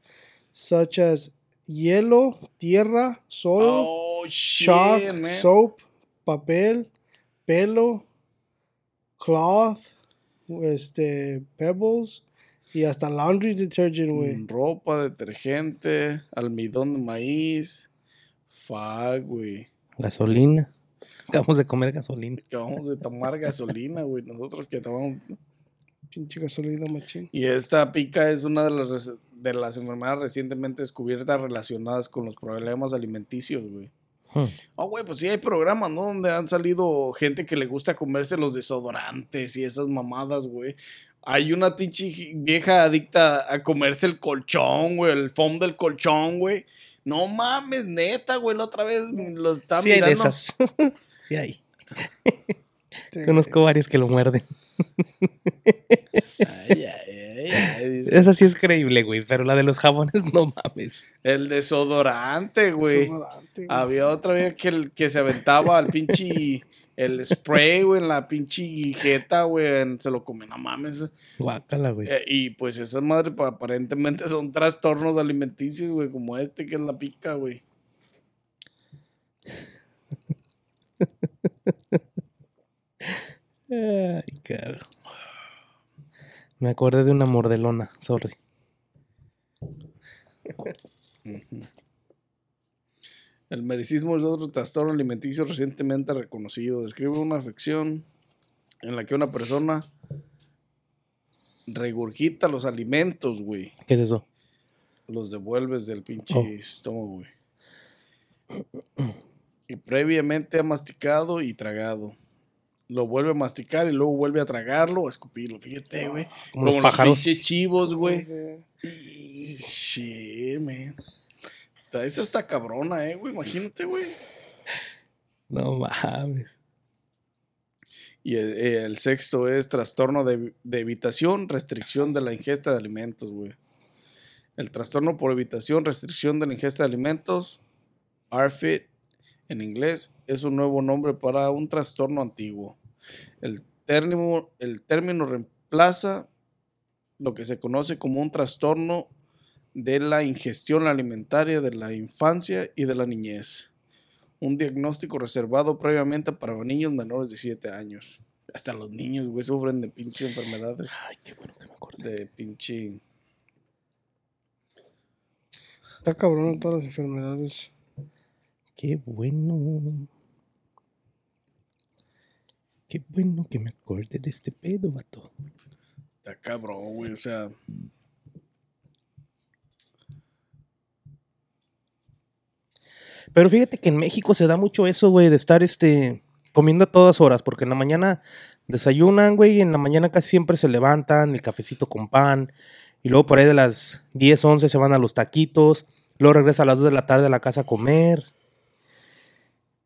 such as hielo, tierra, soil, Oh, shit, chalk, man. soap, papel, pelo, cloth, este, pebbles y hasta laundry detergent, güey. Mm, Ropa, detergente, almidón de maíz. Fuck, güey. Gasolina. Acabamos de comer gasolina. Acabamos de tomar gasolina, güey. Nosotros que tomamos. Pinche gasolina machín. Y esta pica es una de las, de las enfermedades recientemente descubiertas relacionadas con los problemas alimenticios, güey. Hmm. Ah, güey, pues sí hay programas, ¿no? Donde han salido gente que le gusta comerse los desodorantes y esas mamadas, güey. Hay una pinche vieja adicta a comerse el colchón, güey, el foam del colchón, güey. No mames, neta, güey, la otra vez lo estaba Sí hay de mirando. esas. *laughs* sí hay. Este, Conozco varios que lo muerden. Ay, ay, ay. Esa sí es creíble, güey. Pero la de los jabones, no mames. El desodorante, güey. desodorante, güey. Había otra vez que, que se aventaba al pinche. El spray, güey, en la pinche jeta, güey. Se lo come, no mames. Guácala, güey. Eh, y pues esas madres pa- aparentemente son trastornos alimenticios, güey, como este que es la pica, güey. *laughs* Ay, cabrón. Me acordé de una mordelona, sorry. El mericismo es otro trastorno alimenticio recientemente reconocido. Describe una afección en la que una persona regurgita los alimentos, güey. ¿Qué es eso? Los devuelves del pinche Oh. estómago, güey. Y previamente ha masticado y tragado. lo vuelve a masticar y luego vuelve a tragarlo o a escupirlo. Fíjate, güey. Como los pájaros. pinches chivos, güey. Shit, man. Esa está cabrona, eh, güey. Imagínate, güey. No mames. Y el, el sexto es trastorno de, de evitación, restricción de la ingesta de alimentos, güey. El trastorno por evitación, restricción de la ingesta de alimentos, ARFID en inglés, es un nuevo nombre para un trastorno antiguo. El término, el término reemplaza lo que se conoce como un trastorno de la ingestión alimentaria de la infancia y de la niñez. Un diagnóstico reservado previamente para niños menores de 7 años. Hasta los niños, güey, sufren de pinche enfermedades. Ay, qué bueno que me acordé. De pinche. Está cabrón todas las enfermedades. Qué bueno. Qué bueno que me acordé de este pedo, vato. Está cabrón, güey. O sea. Pero fíjate que en México se da mucho eso, güey, de estar este comiendo a todas horas, porque en la mañana desayunan, güey, y en la mañana casi siempre se levantan, el cafecito con pan, y luego por ahí de las 10, 11 se van a los taquitos, luego regresa a las 2 de la tarde a la casa a comer.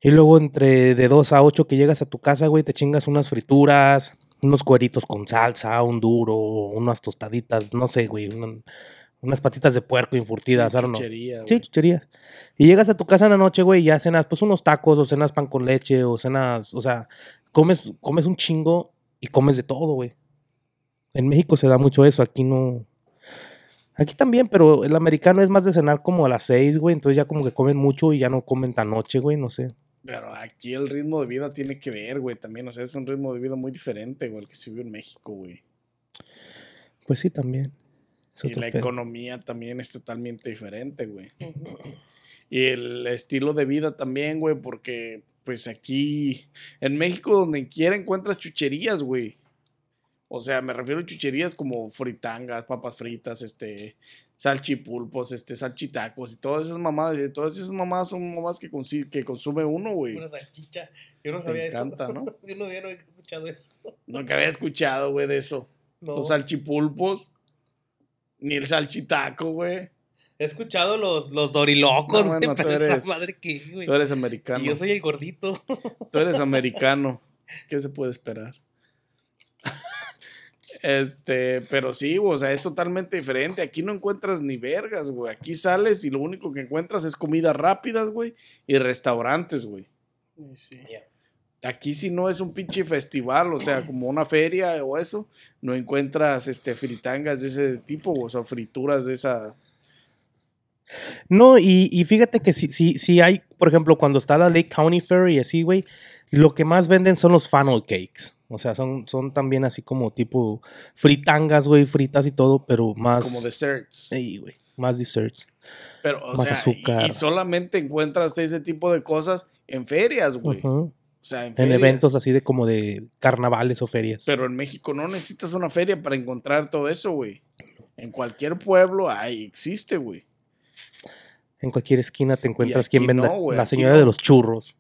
Y luego entre de 2 a 8 que llegas a tu casa, güey, te chingas unas frituras, unos cueritos con salsa, un duro, unas tostaditas, no sé, güey, una- unas patitas de puerco infurtidas, know. chuchería, Sí, chucherías. Y llegas a tu casa en la noche, güey, y ya cenas pues unos tacos o cenas pan con leche o cenas, o sea, comes, comes un chingo y comes de todo, güey. En México se da mucho eso, aquí no. Aquí también, pero el americano es más de cenar como a las seis, güey, entonces ya como que comen mucho y ya no comen tan noche, güey, no sé. Pero aquí el ritmo de vida tiene que ver, güey, también. O sea, es un ritmo de vida muy diferente, güey, el que se vive en México, güey. Pues sí, también. Y la pedo. economía también es totalmente diferente, güey. Y el estilo de vida también, güey, porque pues aquí en México donde quiera encuentras chucherías, güey. O sea, me refiero a chucherías como fritangas, papas fritas, este, salchipulpos, este, salchitacos y todas esas mamadas. y Todas esas mamadas son mamadas que, consi- que consume uno, güey. Una salchicha. Yo no Te sabía encanta, eso. ¿no? *laughs* Yo no había escuchado eso. Nunca había escuchado, güey, de eso. No. Los salchipulpos, ni el salchitaco, güey. He escuchado los, los dorilocos, No, güey, bueno, tú esa eres- madre que, güey. Tú eres americano. Y yo soy el gordito. *laughs* Tú eres americano. ¿Qué se puede esperar? *laughs* Este, pero sí, güey, o sea, es totalmente diferente. Aquí no encuentras ni vergas, güey. Aquí sales y lo único que encuentras es comidas rápidas, güey, y restaurantes, güey. Sí. Aquí si no es un pinche festival, o sea, como una feria o eso, no encuentras este fritangas de ese tipo, o sea, frituras de esa. No, y, y fíjate que si, si, si hay, por ejemplo, cuando está la Lake County Fair y así, güey, lo que más venden son los funnel cakes. O sea, son, son también así como tipo fritangas, güey, fritas y todo, pero más... como desserts. Sí, güey, más desserts. Pero, o más sea, azúcar. Y, solamente encuentras ese tipo de cosas en ferias, güey. Ujú. O sea, en, eventos así de como de carnavales o ferias. Pero en México no necesitas una feria para encontrar todo eso, güey. En cualquier pueblo ahí existe, güey. En cualquier esquina te encuentras quien venda no, la señora no. de los churros.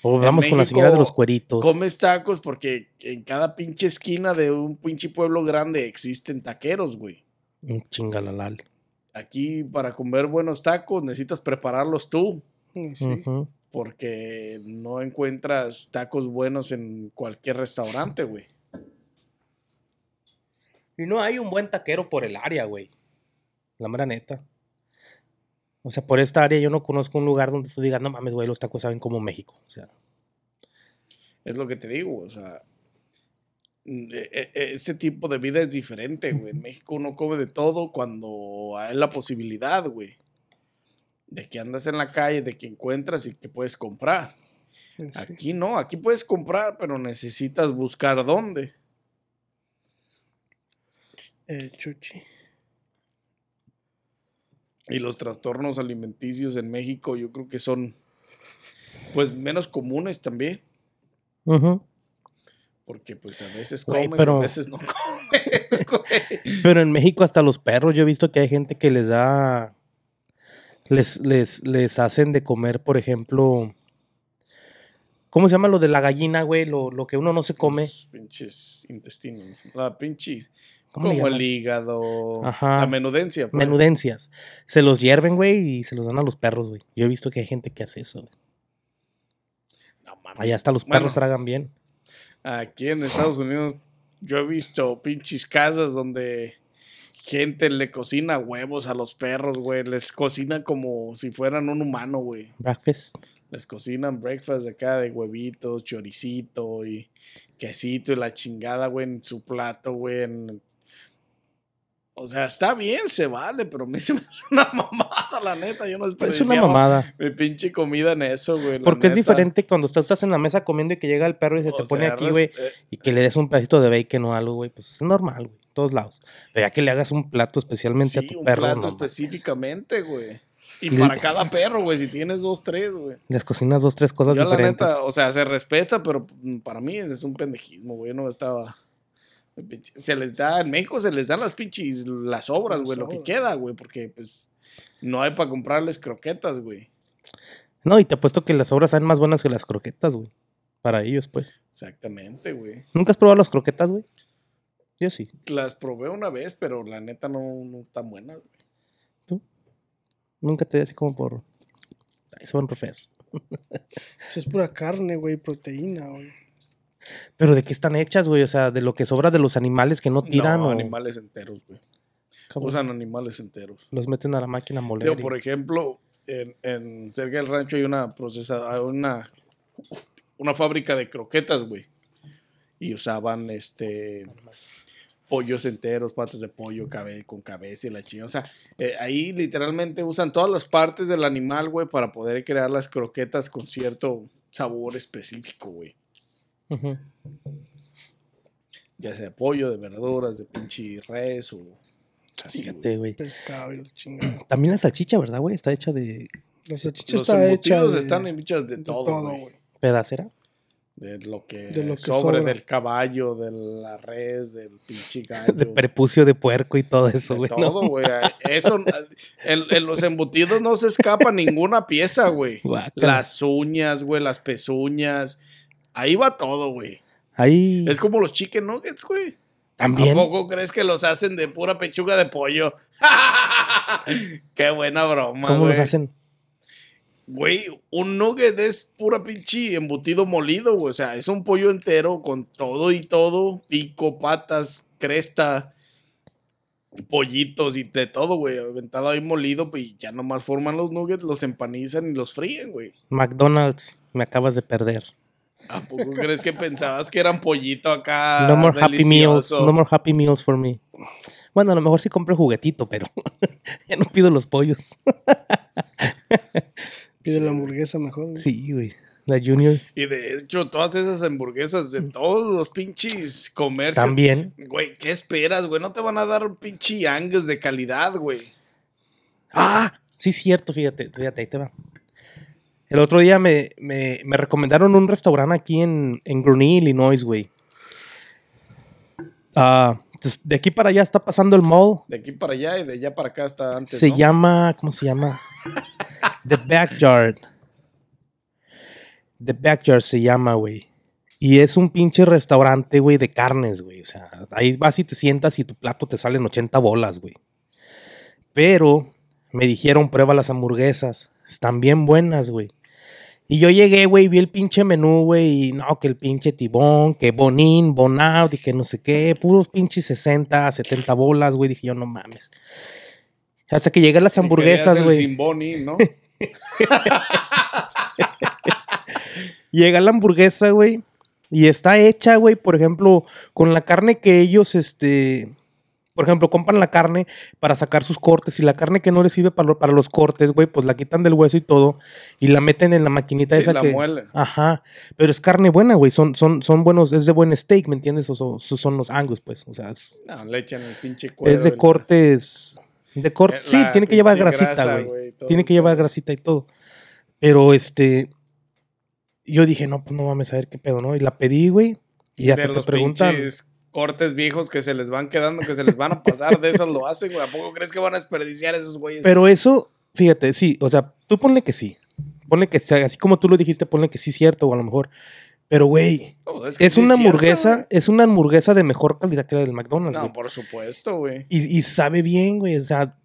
O En vamos con la señora de los cueritos. Comes tacos porque en cada pinche esquina de un pinche pueblo grande existen taqueros, güey. Un chingalalal. Aquí para comer buenos tacos necesitas prepararlos tú. Sí. Porque no encuentras tacos buenos en cualquier restaurante, güey. Y no hay un buen taquero por el área, güey. La mera neta. O sea, por esta área yo no conozco un lugar donde tú digas, no mames, güey, los tacos saben como México. O sea, Es lo que te digo, o sea. mm, e- e- Ese tipo de vida es diferente, güey. En México uno come de todo cuando hay la posibilidad, güey. De que andas en la calle, de que encuentras y que puedes comprar. Sí. Aquí no, aquí puedes comprar, pero necesitas buscar dónde. Eh, chuchi. Y los trastornos alimenticios en México yo creo que son, pues, menos comunes también. ujú. Porque, pues, a veces Güey, comes, pero- a veces no *laughs* comes, güey. Pero en México hasta los perros, yo he visto que hay gente que les da, les, les, les hacen de comer, por ejemplo, ¿Cómo se llama lo de la gallina, güey? Lo, lo que uno no se come. Los pinches intestinos. La pinches. ¿Cómo le Como el hígado. Ajá. La menudencia. pues. Menudencias. Se los hierven, güey, y se los dan a los perros, güey. Yo he visto que hay gente que hace eso. güey. No mames. Allá hasta los Bueno. perros tragan bien. Aquí en Estados Unidos yo he visto pinches casas donde gente le cocina huevos a los perros, güey. Les cocina como si fueran un humano, güey. Breakfast. Les cocinan breakfast acá de huevitos, choricito y quesito y la chingada, güey, en su plato, güey. en- O sea, está bien, se vale, pero a mí se me hace una *laughs* mamada, la neta. Yo no Es una mamada. mi pinche comida en eso, güey. la Porque es diferente cuando estás, estás en la mesa comiendo y que llega el perro y se te pone aquí, güey, eh, y que le des un pedacito de bacon o algo, güey. Pues es normal, güey. en Todos lados. Pero ya que le hagas un plato especialmente a tu un perro, plato no mames. específicamente, güey. Y para cada perro, güey, si tienes dos, tres, güey. Les cocinas dos, tres cosas Yo la diferentes. neta, o sea, se respeta, pero para mí es un pendejismo, güey. No estaba... Se les da, en México se les dan las pinches, las obras, güey, lo que queda, güey, porque pues no hay para comprarles croquetas, güey. No, y te apuesto que las obras saben más buenas que las croquetas, güey. Para ellos, pues. Exactamente, güey. ¿Nunca has probado las croquetas, güey? Yo sí. Las probé una vez, pero la neta no, no tan buenas, güey. Nunca te di así como por. Ay, son feas. Eso es pura carne, güey, proteína, güey. Pero ¿de qué están hechas, güey? O sea, de lo que sobra de los animales que no tiran no, o animales enteros, güey. Usan animales enteros. los meten a la máquina a moler. Y- por ejemplo, en, en cerca del rancho hay una procesa, hay una, una fábrica de croquetas, güey. Y usaban este pollos enteros, patas de pollo, cabe, con cabeza y la chingada. O sea, eh, ahí literalmente usan todas las partes del animal, güey, para poder crear las croquetas con cierto sabor específico, güey. Ya sea de pollo, de verduras, de pinche res o así. Fíjate, güey. Pescado y la chingada. *clears throat* También la salchicha, ¿verdad, güey? Está hecha de La salchicha Los está hecha embutidos de, están hechas de, de todo, güey. pedacera. De lo que, De lo que sobre sobra. del caballo, de la res, del pinche *laughs* gallo. De prepucio de puerco y todo eso, güey. todo, güey. Eso, en, en los embutidos no se escapa ninguna pieza, güey. *laughs* Las uñas, güey, las pezuñas. Ahí va todo, güey. Ahí Es como los chicken nuggets, güey. también. ¿A poco crees que los hacen de pura pechuga de pollo? *laughs* Qué buena broma, ¿Cómo los hacen? Güey, un nugget es pura pinche embutido molido, güey. O sea, es un pollo entero con todo y todo. Pico, patas, cresta, pollitos y de todo, güey. Aventado ahí molido, pues ya nomás forman los nuggets, los empanizan y los fríen, güey. McDonald's, me acabas de perder. ¿A poco crees que pensabas que eran pollito acá? no more Happy Meals, no more Happy Meals for me. Bueno, a lo mejor sí compro juguetito, pero *laughs* ya no pido los pollos. *laughs* Pide Sí, la hamburguesa mejor, güey. Sí, güey. La Junior Y de hecho, todas esas hamburguesas de todos los pinches comercios. también. Güey, ¿qué esperas, güey? No te van a dar un pinche angus de calidad, güey. Ah, sí, cierto, fíjate, fíjate, ahí te va. El otro día me, me, me recomendaron un restaurante aquí en, en Illinois, güey. Ah, entonces, de aquí para allá está pasando el mall. De aquí para allá y de allá para acá está antes. Se ¿no? llama, ¿cómo se llama? The Backyard. The Backyard se llama, güey. Y es un pinche restaurante, güey, de carnes, güey. O sea, ahí vas y te sientas y tu plato te salen 80 bolas, güey. Pero me dijeron, prueba las hamburguesas. Están bien buenas, güey. Y yo llegué, güey, vi el pinche menú, güey, y no, que el pinche tibón, que bonín, bonout y que no sé qué, puros pinches 60, 70 bolas, güey. Dije yo, no mames. Hasta que llegué a las hamburguesas, güey. Simboni, ¿no? *laughs* Llega la hamburguesa, güey. Y está hecha, güey, por ejemplo, con la carne que ellos, este, por ejemplo, compran la carne para sacar sus cortes y la carne que no les sirve para, lo- para los cortes, güey, pues la quitan del hueso y todo y la meten en la maquinita Sí, esa la que... muelen. Ajá, pero es carne buena, güey, son, son, son buenos, es de buen steak, ¿me entiendes? O son, son los angus, pues, o sea, es, No, le echan el pinche cuero. es de cortes, de corte, la- sí, tiene que llevar grasita, güey. Tiene que llevar grasita y todo. Pero este. Yo dije, no, pues no mames, a ver qué pedo, ¿no? Y la pedí, güey. Y de hasta te los preguntan. Cortes viejos que se les van quedando, que se les van a pasar, de esas lo hacen, güey. ¿A poco crees que van a desperdiciar esos güeyes? Pero eso, fíjate, sí, o sea, tú ponle que sí. ponle que así como tú lo dijiste, ponle que sí cierto, o a lo mejor. Pero, güey, No, es que es sí una hamburguesa, es una hamburguesa de mejor calidad que la del McDonald's, No, por supuesto, güey. Y, y sabe bien, güey. O sea,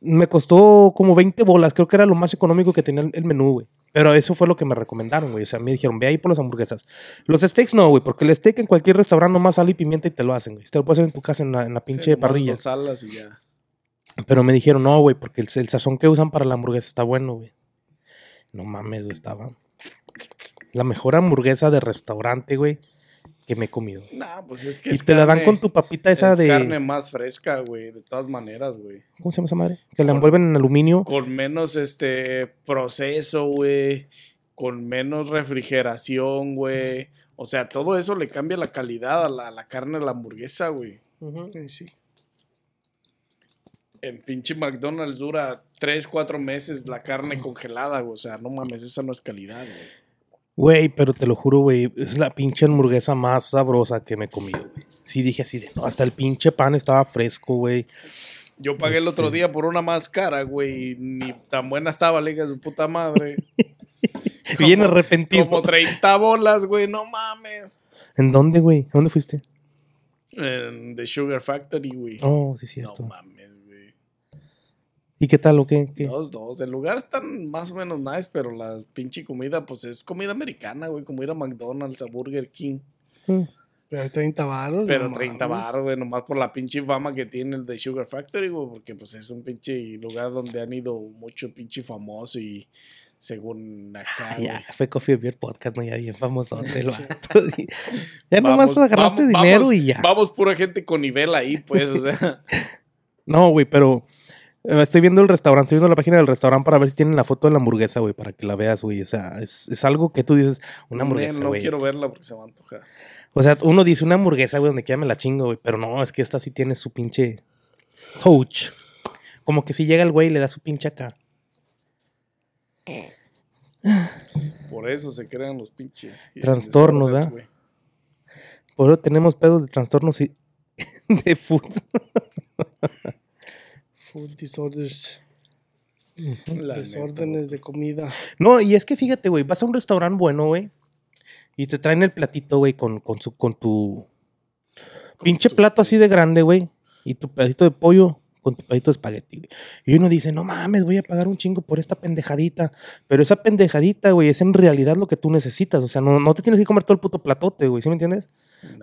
me costó como 20 bolas. Creo que era lo más económico que tenía el, el menú, güey. Pero eso fue lo que me recomendaron, güey. O sea, me dijeron, ve ahí por las hamburguesas. Los steaks no, güey, porque el steak en cualquier restaurante nomás sal y pimienta y te lo hacen, güey. Te lo puedes hacer en tu casa en la, en la pinche Sí, parrilla. dos alas y ya. Pero me dijeron, no, güey, porque el, el sazón que usan para la hamburguesa está bueno, güey. No mames, güey, estaba. La mejor hamburguesa de restaurante, güey, que me he comido. Nah, pues es que Y es te la dan con tu papita esa es de. carne más fresca, güey, de todas maneras, güey. ¿Cómo se llama esa madre? Que la envuelven en aluminio. Con menos este proceso, güey. Con menos refrigeración, güey. O sea, todo eso le cambia la calidad a la, a la carne de la hamburguesa, güey. Sí, sí. En pinche McDonald's dura 3, 4 meses la carne congelada, güey. O sea, no mames, esa no es calidad, güey. Güey, pero te lo juro, güey, es la pinche hamburguesa más sabrosa que me he comido, güey. Sí, dije así de, no, hasta el pinche pan estaba fresco, güey. Yo pagué el otro Este. día por una más cara, güey. Ni tan buena estaba, le su puta madre. *laughs* Bien arrepentido. Como 30 bolas, güey, no mames. ¿En dónde, güey? ¿A dónde fuiste? En The Sugar Factory, güey. Oh, sí, no cierto. mames, güey. ¿Y qué tal o qué? ¿Qué? Dos, dos. El lugar están más o menos nice, pero la pinche comida, pues es comida americana, güey. Como ir a McDonald's, a Burger King. Mm. Pero 30 baros. Pero no 30 mames. baros, güey, nomás por la pinche fama que tiene el de Sugar Factory, güey. Porque pues es un pinche lugar donde han ido mucho pinche famoso y según acá, Ah, ya, fue Coffee Beer Podcast, ¿no? Ya bien famoso. *laughs* ya nomás Vamos, agarraste vamos, dinero vamos, y ya. Vamos pura gente con nivel ahí, pues, o sea. *laughs* No, güey, pero estoy viendo el restaurante, estoy viendo la página del restaurante para ver si tienen la foto de la hamburguesa, güey, para que la veas, güey. O sea, es, es algo que tú dices, una hamburguesa, no güey. quiero verla porque se va a antojar. O sea, uno dice una hamburguesa, güey, donde quiera me la chingo, güey. Pero no, es que esta sí tiene su pinche coach. Como que si llega el güey y le da su pinche acá. Por eso se crean los pinches. Trastornos, ¿verdad? Por eso tenemos pedos de trastornos y *laughs* de food. Food disorders. Desórdenes de comida. No, y es que fíjate, güey, vas a un restaurante bueno, güey, y te traen el platito, güey, con, con, su, con tu pinche tu- plato así de grande, güey, y tu pedacito de pollo con tu pedacito de espagueti, güey. Y uno dice, no mames, voy a pagar un chingo por esta pendejadita. Pero esa pendejadita, güey, es en realidad lo que tú necesitas. O sea, no, no te tienes que comer todo el puto platote, güey, ¿sí me entiendes?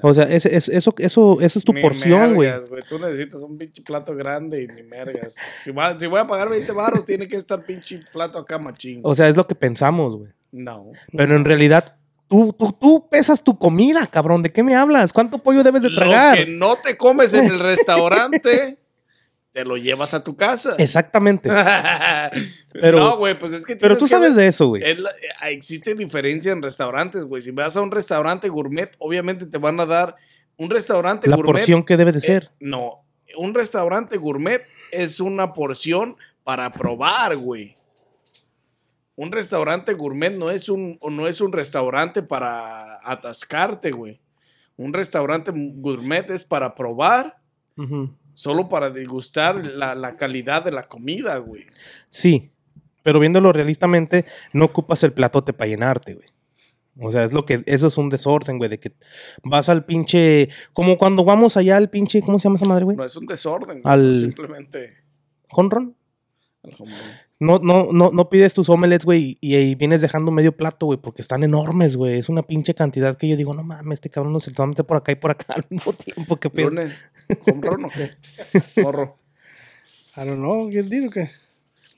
O sea, es, es- eso, eso, eso es tu Ni porción, güey. Tú necesitas un pinche plato grande y ni mergas. Si, va- si voy a pagar 20 baros, tiene que estar pinche plato acá machín. O sea, es lo que pensamos, güey. no. Pero en realidad, tú, tú, tú pesas tu comida, cabrón. ¿De qué me hablas? ¿Cuánto pollo debes de tragar? Lo que no te comes en el restaurante, *laughs* te lo llevas a tu casa. Exactamente. *laughs* Pero- no, güey, pues es que Pero tú que sabes ver- de eso, güey. es la- eh, existe diferencia en restaurantes, güey. Si vas a un restaurante gourmet, obviamente te van a dar un restaurante La gourmet. porción que debe de eh, ser. no, un restaurante gourmet es una porción para probar, güey. Un restaurante gourmet no es un, no es un restaurante para atascarte, güey. Un restaurante gourmet es para probar, Ujú. Solo para degustar la, la calidad de la comida, güey. Sí. Pero viéndolo realistamente, no ocupas el platote para llenarte, güey. O sea, es lo que, eso es un desorden, güey, de que vas al pinche, como cuando vamos allá al pinche, ¿cómo se llama esa madre, güey? No es un desorden, güey, Al- simplemente ¿Honron? al home run. No, no, no, no pides tus omelets, güey, y, y vienes dejando medio plato, güey, porque están enormes, güey. Es una pinche cantidad que yo digo, no mames, este cabrón no se lo va a meter por acá y por acá *laughs* al mismo tiempo que pedo. Lunes, ¿home run o qué? *laughs* Morro. I don't know, ¿quieres decir o qué?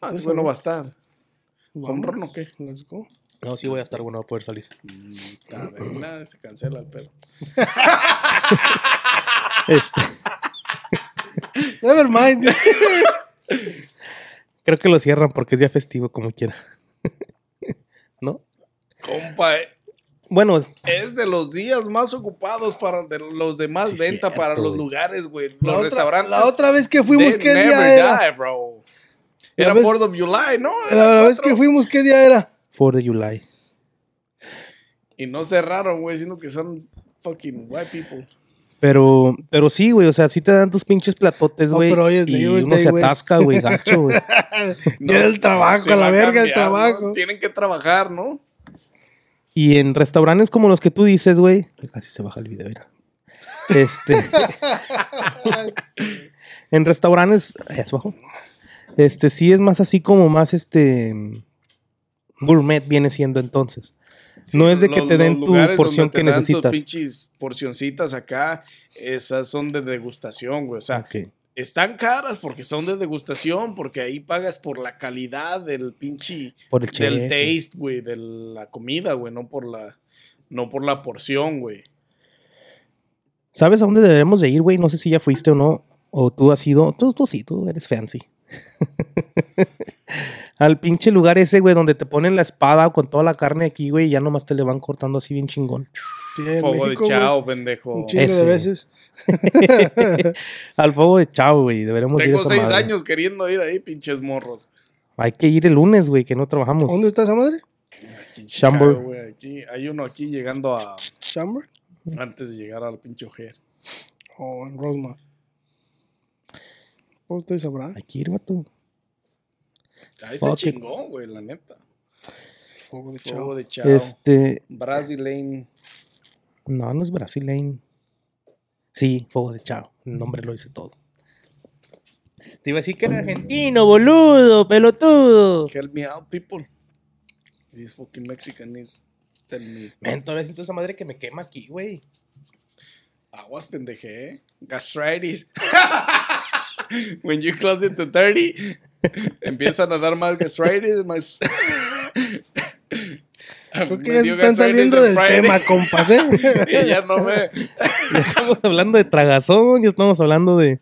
Ah, Eso, bueno güey. va a estar. ¿Home Vamos. run o qué? Let's go. No, sí voy a estar bueno, voy a poder salir. Mm, nada, se cancela el pedo. Este, *laughs* Never mind. Creo que lo cierran porque es día festivo, como quiera. *laughs* ¿No? Compa, eh, Bueno, es de los días más ocupados para de los de más Sí, venta para los güey. lugares, güey. Los La otra, restaurantes. la otra vez que fuimos, ¿qué día era? die, bro. Era vez- 4 of July, ¿no? La, Era la vez que fuimos, ¿qué día era? 4 de July. Y no cerraron, güey, sino que son fucking white people. Pero, pero sí, güey, o sea, sí te dan tus pinches platotes, No, güey. pero oye, te y digo, uno se atasca, güey, gacho, güey. *laughs* Ya el trabajo, la verga el trabajo. ¿no? Tienen que trabajar, ¿no? Y en restaurantes como los que tú dices, güey. Casi se baja el video, mira. Este. *laughs* en restaurantes. Ahí se bajó. Este sí es más así como más este. Gourmet viene siendo entonces. No es de que los- te den tu porción que necesitas. pinches porcioncitas acá, esas son de degustación, güey. O sea, están caras porque son de degustación, porque ahí pagas por la calidad del pinche Por el del chef. taste, güey, de la comida, güey, no por la no por la porción, güey. ¿Sabes a dónde deberemos de ir, güey? No sé si ya fuiste o no. O tú has ido. Tú, tú sí, tú eres fancy. *laughs* Al pinche lugar ese, güey, donde te ponen la espada con toda la carne aquí, güey, y ya nomás te le van cortando así bien chingón. Sí, en Fuego México, de güey, chao, pendejo. Un chingo Ese. de veces. *laughs* Al fuego de chao, güey. Deberemos ir a Tengo esa seis madre. años queriendo ir ahí, pinches morros. Hay que ir el lunes, güey, que no trabajamos. ¿Dónde está esa madre? Aquí en güey, aquí, hay uno aquí llegando a ¿Chamber? antes de llegar al pinche Ojer. O en Rosemont. ¿Cómo usted sabrá? Hay que ir, vato. Ahí está Fuck it. chingón, güey, la neta. Fuego de Fuego chao. de chao. Este. Brasileño. No, no es brasileño. Sí, fuego de chao. El nombre lo dice todo. Te iba a decir que era argentino, boludo, pelotudo. Help me out, people. This fucking Mexican is telling me. Men, todavía siento esa madre que me quema aquí, güey. Aguas, pendeje. Gastritis. *laughs* *laughs* When you close it to 30, empiezan a dar más gastritis. Más... *laughs* Creo que ya se están saliendo del tema, compas, ¿eh? *laughs* y ya no me. Ya estamos hablando de tragazón, ya estamos hablando de.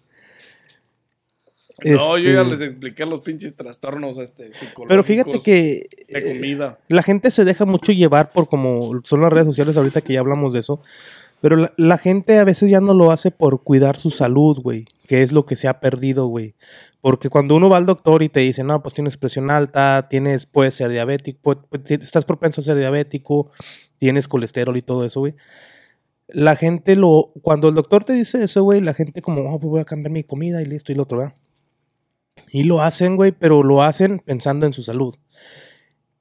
No, yo ya Este, les expliqué los pinches trastornos este, psicológicos. Pero fíjate que De eh, comida. la gente se deja mucho llevar por como son las redes sociales ahorita que ya hablamos de eso. Pero la, la gente a veces ya no lo hace por cuidar su salud, güey. Que es lo que se ha perdido, güey. Porque cuando uno va al doctor y te dice, no, pues tienes presión alta, tienes, puedes ser diabético, estás propenso a ser diabético, tienes colesterol y todo eso, güey. La gente lo, cuando el doctor te dice eso, güey, la gente como, oh, pues voy a cambiar mi comida y listo y lo otro, ¿verdad? Y lo hacen, güey, pero lo hacen pensando en su salud.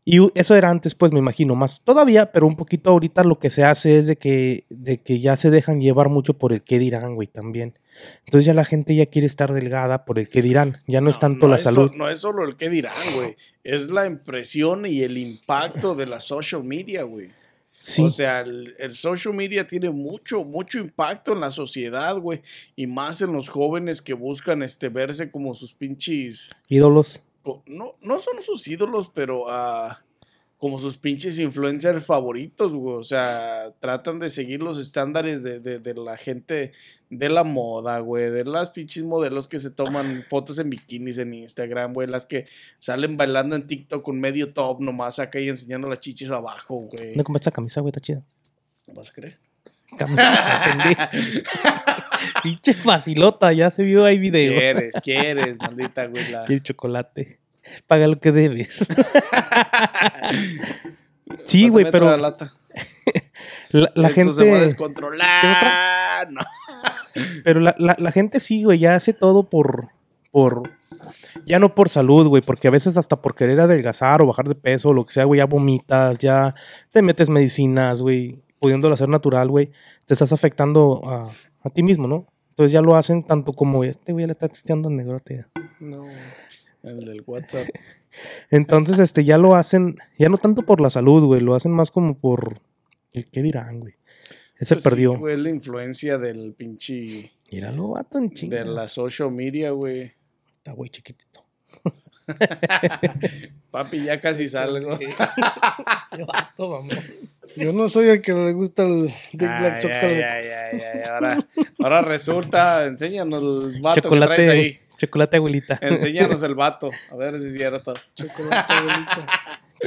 Y eso era antes, pues me imagino, más todavía, pero un poquito ahorita lo que se hace es de que, de que ya se dejan llevar mucho por el qué dirán, güey, también. Entonces ya la gente ya quiere estar delgada por el qué dirán, ya no, es tanto la salud. no es solo el que dirán, güey. Es la impresión y el impacto de la social media, güey. sí, O sea, el, el social media tiene mucho, mucho impacto en la sociedad, güey. Y más en los jóvenes que buscan este, verse como sus pinches. ídolos. No, no son sus ídolos, pero ah, como sus pinches influencers favoritos, güey. O sea, tratan de seguir los estándares de, de- de la gente de la moda, güey. De las pinches modelos que se toman fotos en bikinis en Instagram, güey. Las que salen bailando en TikTok con medio top nomás acá y enseñando las chichis abajo, güey. ¿Dónde compras esa camisa, güey? Está chida. ¿Vas a creer? Camisa. *laughs* Pinche facilota, ya se vio ahí video. Quieres, quieres, maldita güey. La... Y el chocolate. Paga lo que debes. *laughs* sí, güey, pero lata. *laughs* la, la Esto se va a gente. descontrolar. No. Pero la, la, la gente sí, güey, ya hace todo por. por ya no por salud, güey, porque a veces hasta por querer adelgazar o bajar de peso o lo que sea, güey, ya vomitas, ya te metes medicinas, güey, pudiéndolo hacer natural, güey, te estás afectando a, a ti mismo, ¿no? Entonces ya lo hacen tanto como este güey le está testeando al negrote. No. El del WhatsApp. *laughs* Entonces, este, ya lo hacen, ya no tanto por la salud, güey, lo hacen más como por el qué dirán, güey. Ese Pues sí, perdió. güey, es la influencia del pinche. Míralo, vato en chinga. De la social media, güey. Está güey chiquitito. *laughs* Papi, ya casi salgo. *laughs* Qué vato, vamos. Yo no soy el que le gusta el Big Black Ay, Chocolate. ay, ay, ay, ay, Ahora, ahora resulta, enséñanos el vato que traes Chocolate, ahí. Chocolate abuelita. Enséñanos el *laughs* vato. A ver si es cierto. Chocolate, abuelita.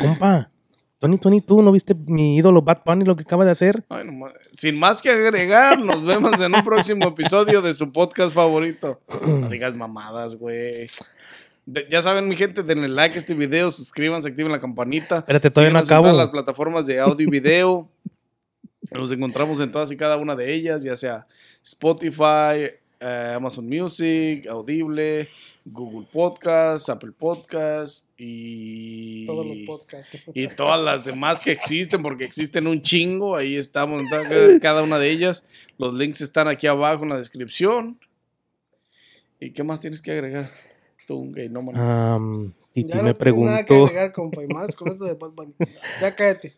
Compa, Tony, Tony, tú no viste mi ídolo Bad Bunny lo que acaba de hacer. Ay, no ma- Sin más que agregar, nos vemos en un próximo episodio de su podcast favorito. No *clears throat* digas mamadas, güey. De- ya saben, mi gente, denle like a este video, suscríbanse, activen la campanita. Espérate, todavía no en acabo. todas las plataformas de audio y video. Nos encontramos en todas y cada una de ellas, ya sea Spotify, eh, Amazon Music, Audible, Google Podcast, Apple Podcast y Todos los podcasts. y todas las demás que existen, porque existen un chingo. Ahí estamos *laughs* cada una de ellas. Los links están aquí abajo en la descripción. ¿Y qué más tienes que agregar? Tú, un gay, no, man. Titi Ya me no tienes nada que preguntó. agregar, compa, y más con esto de Bad Bunny. Ya cállate.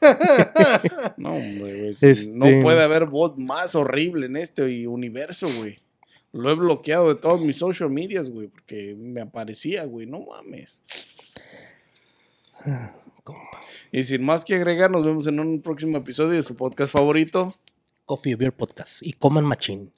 *laughs* No, hombre, güey. si Este- No puede haber voz más horrible en este universo, güey. Lo he bloqueado de todos mis social medias, güey, porque me aparecía, güey. No mames. *sighs* Compa. Y sin más que agregar, nos vemos en un próximo episodio de su podcast favorito. Coffee Beer Podcast. Y coman machín.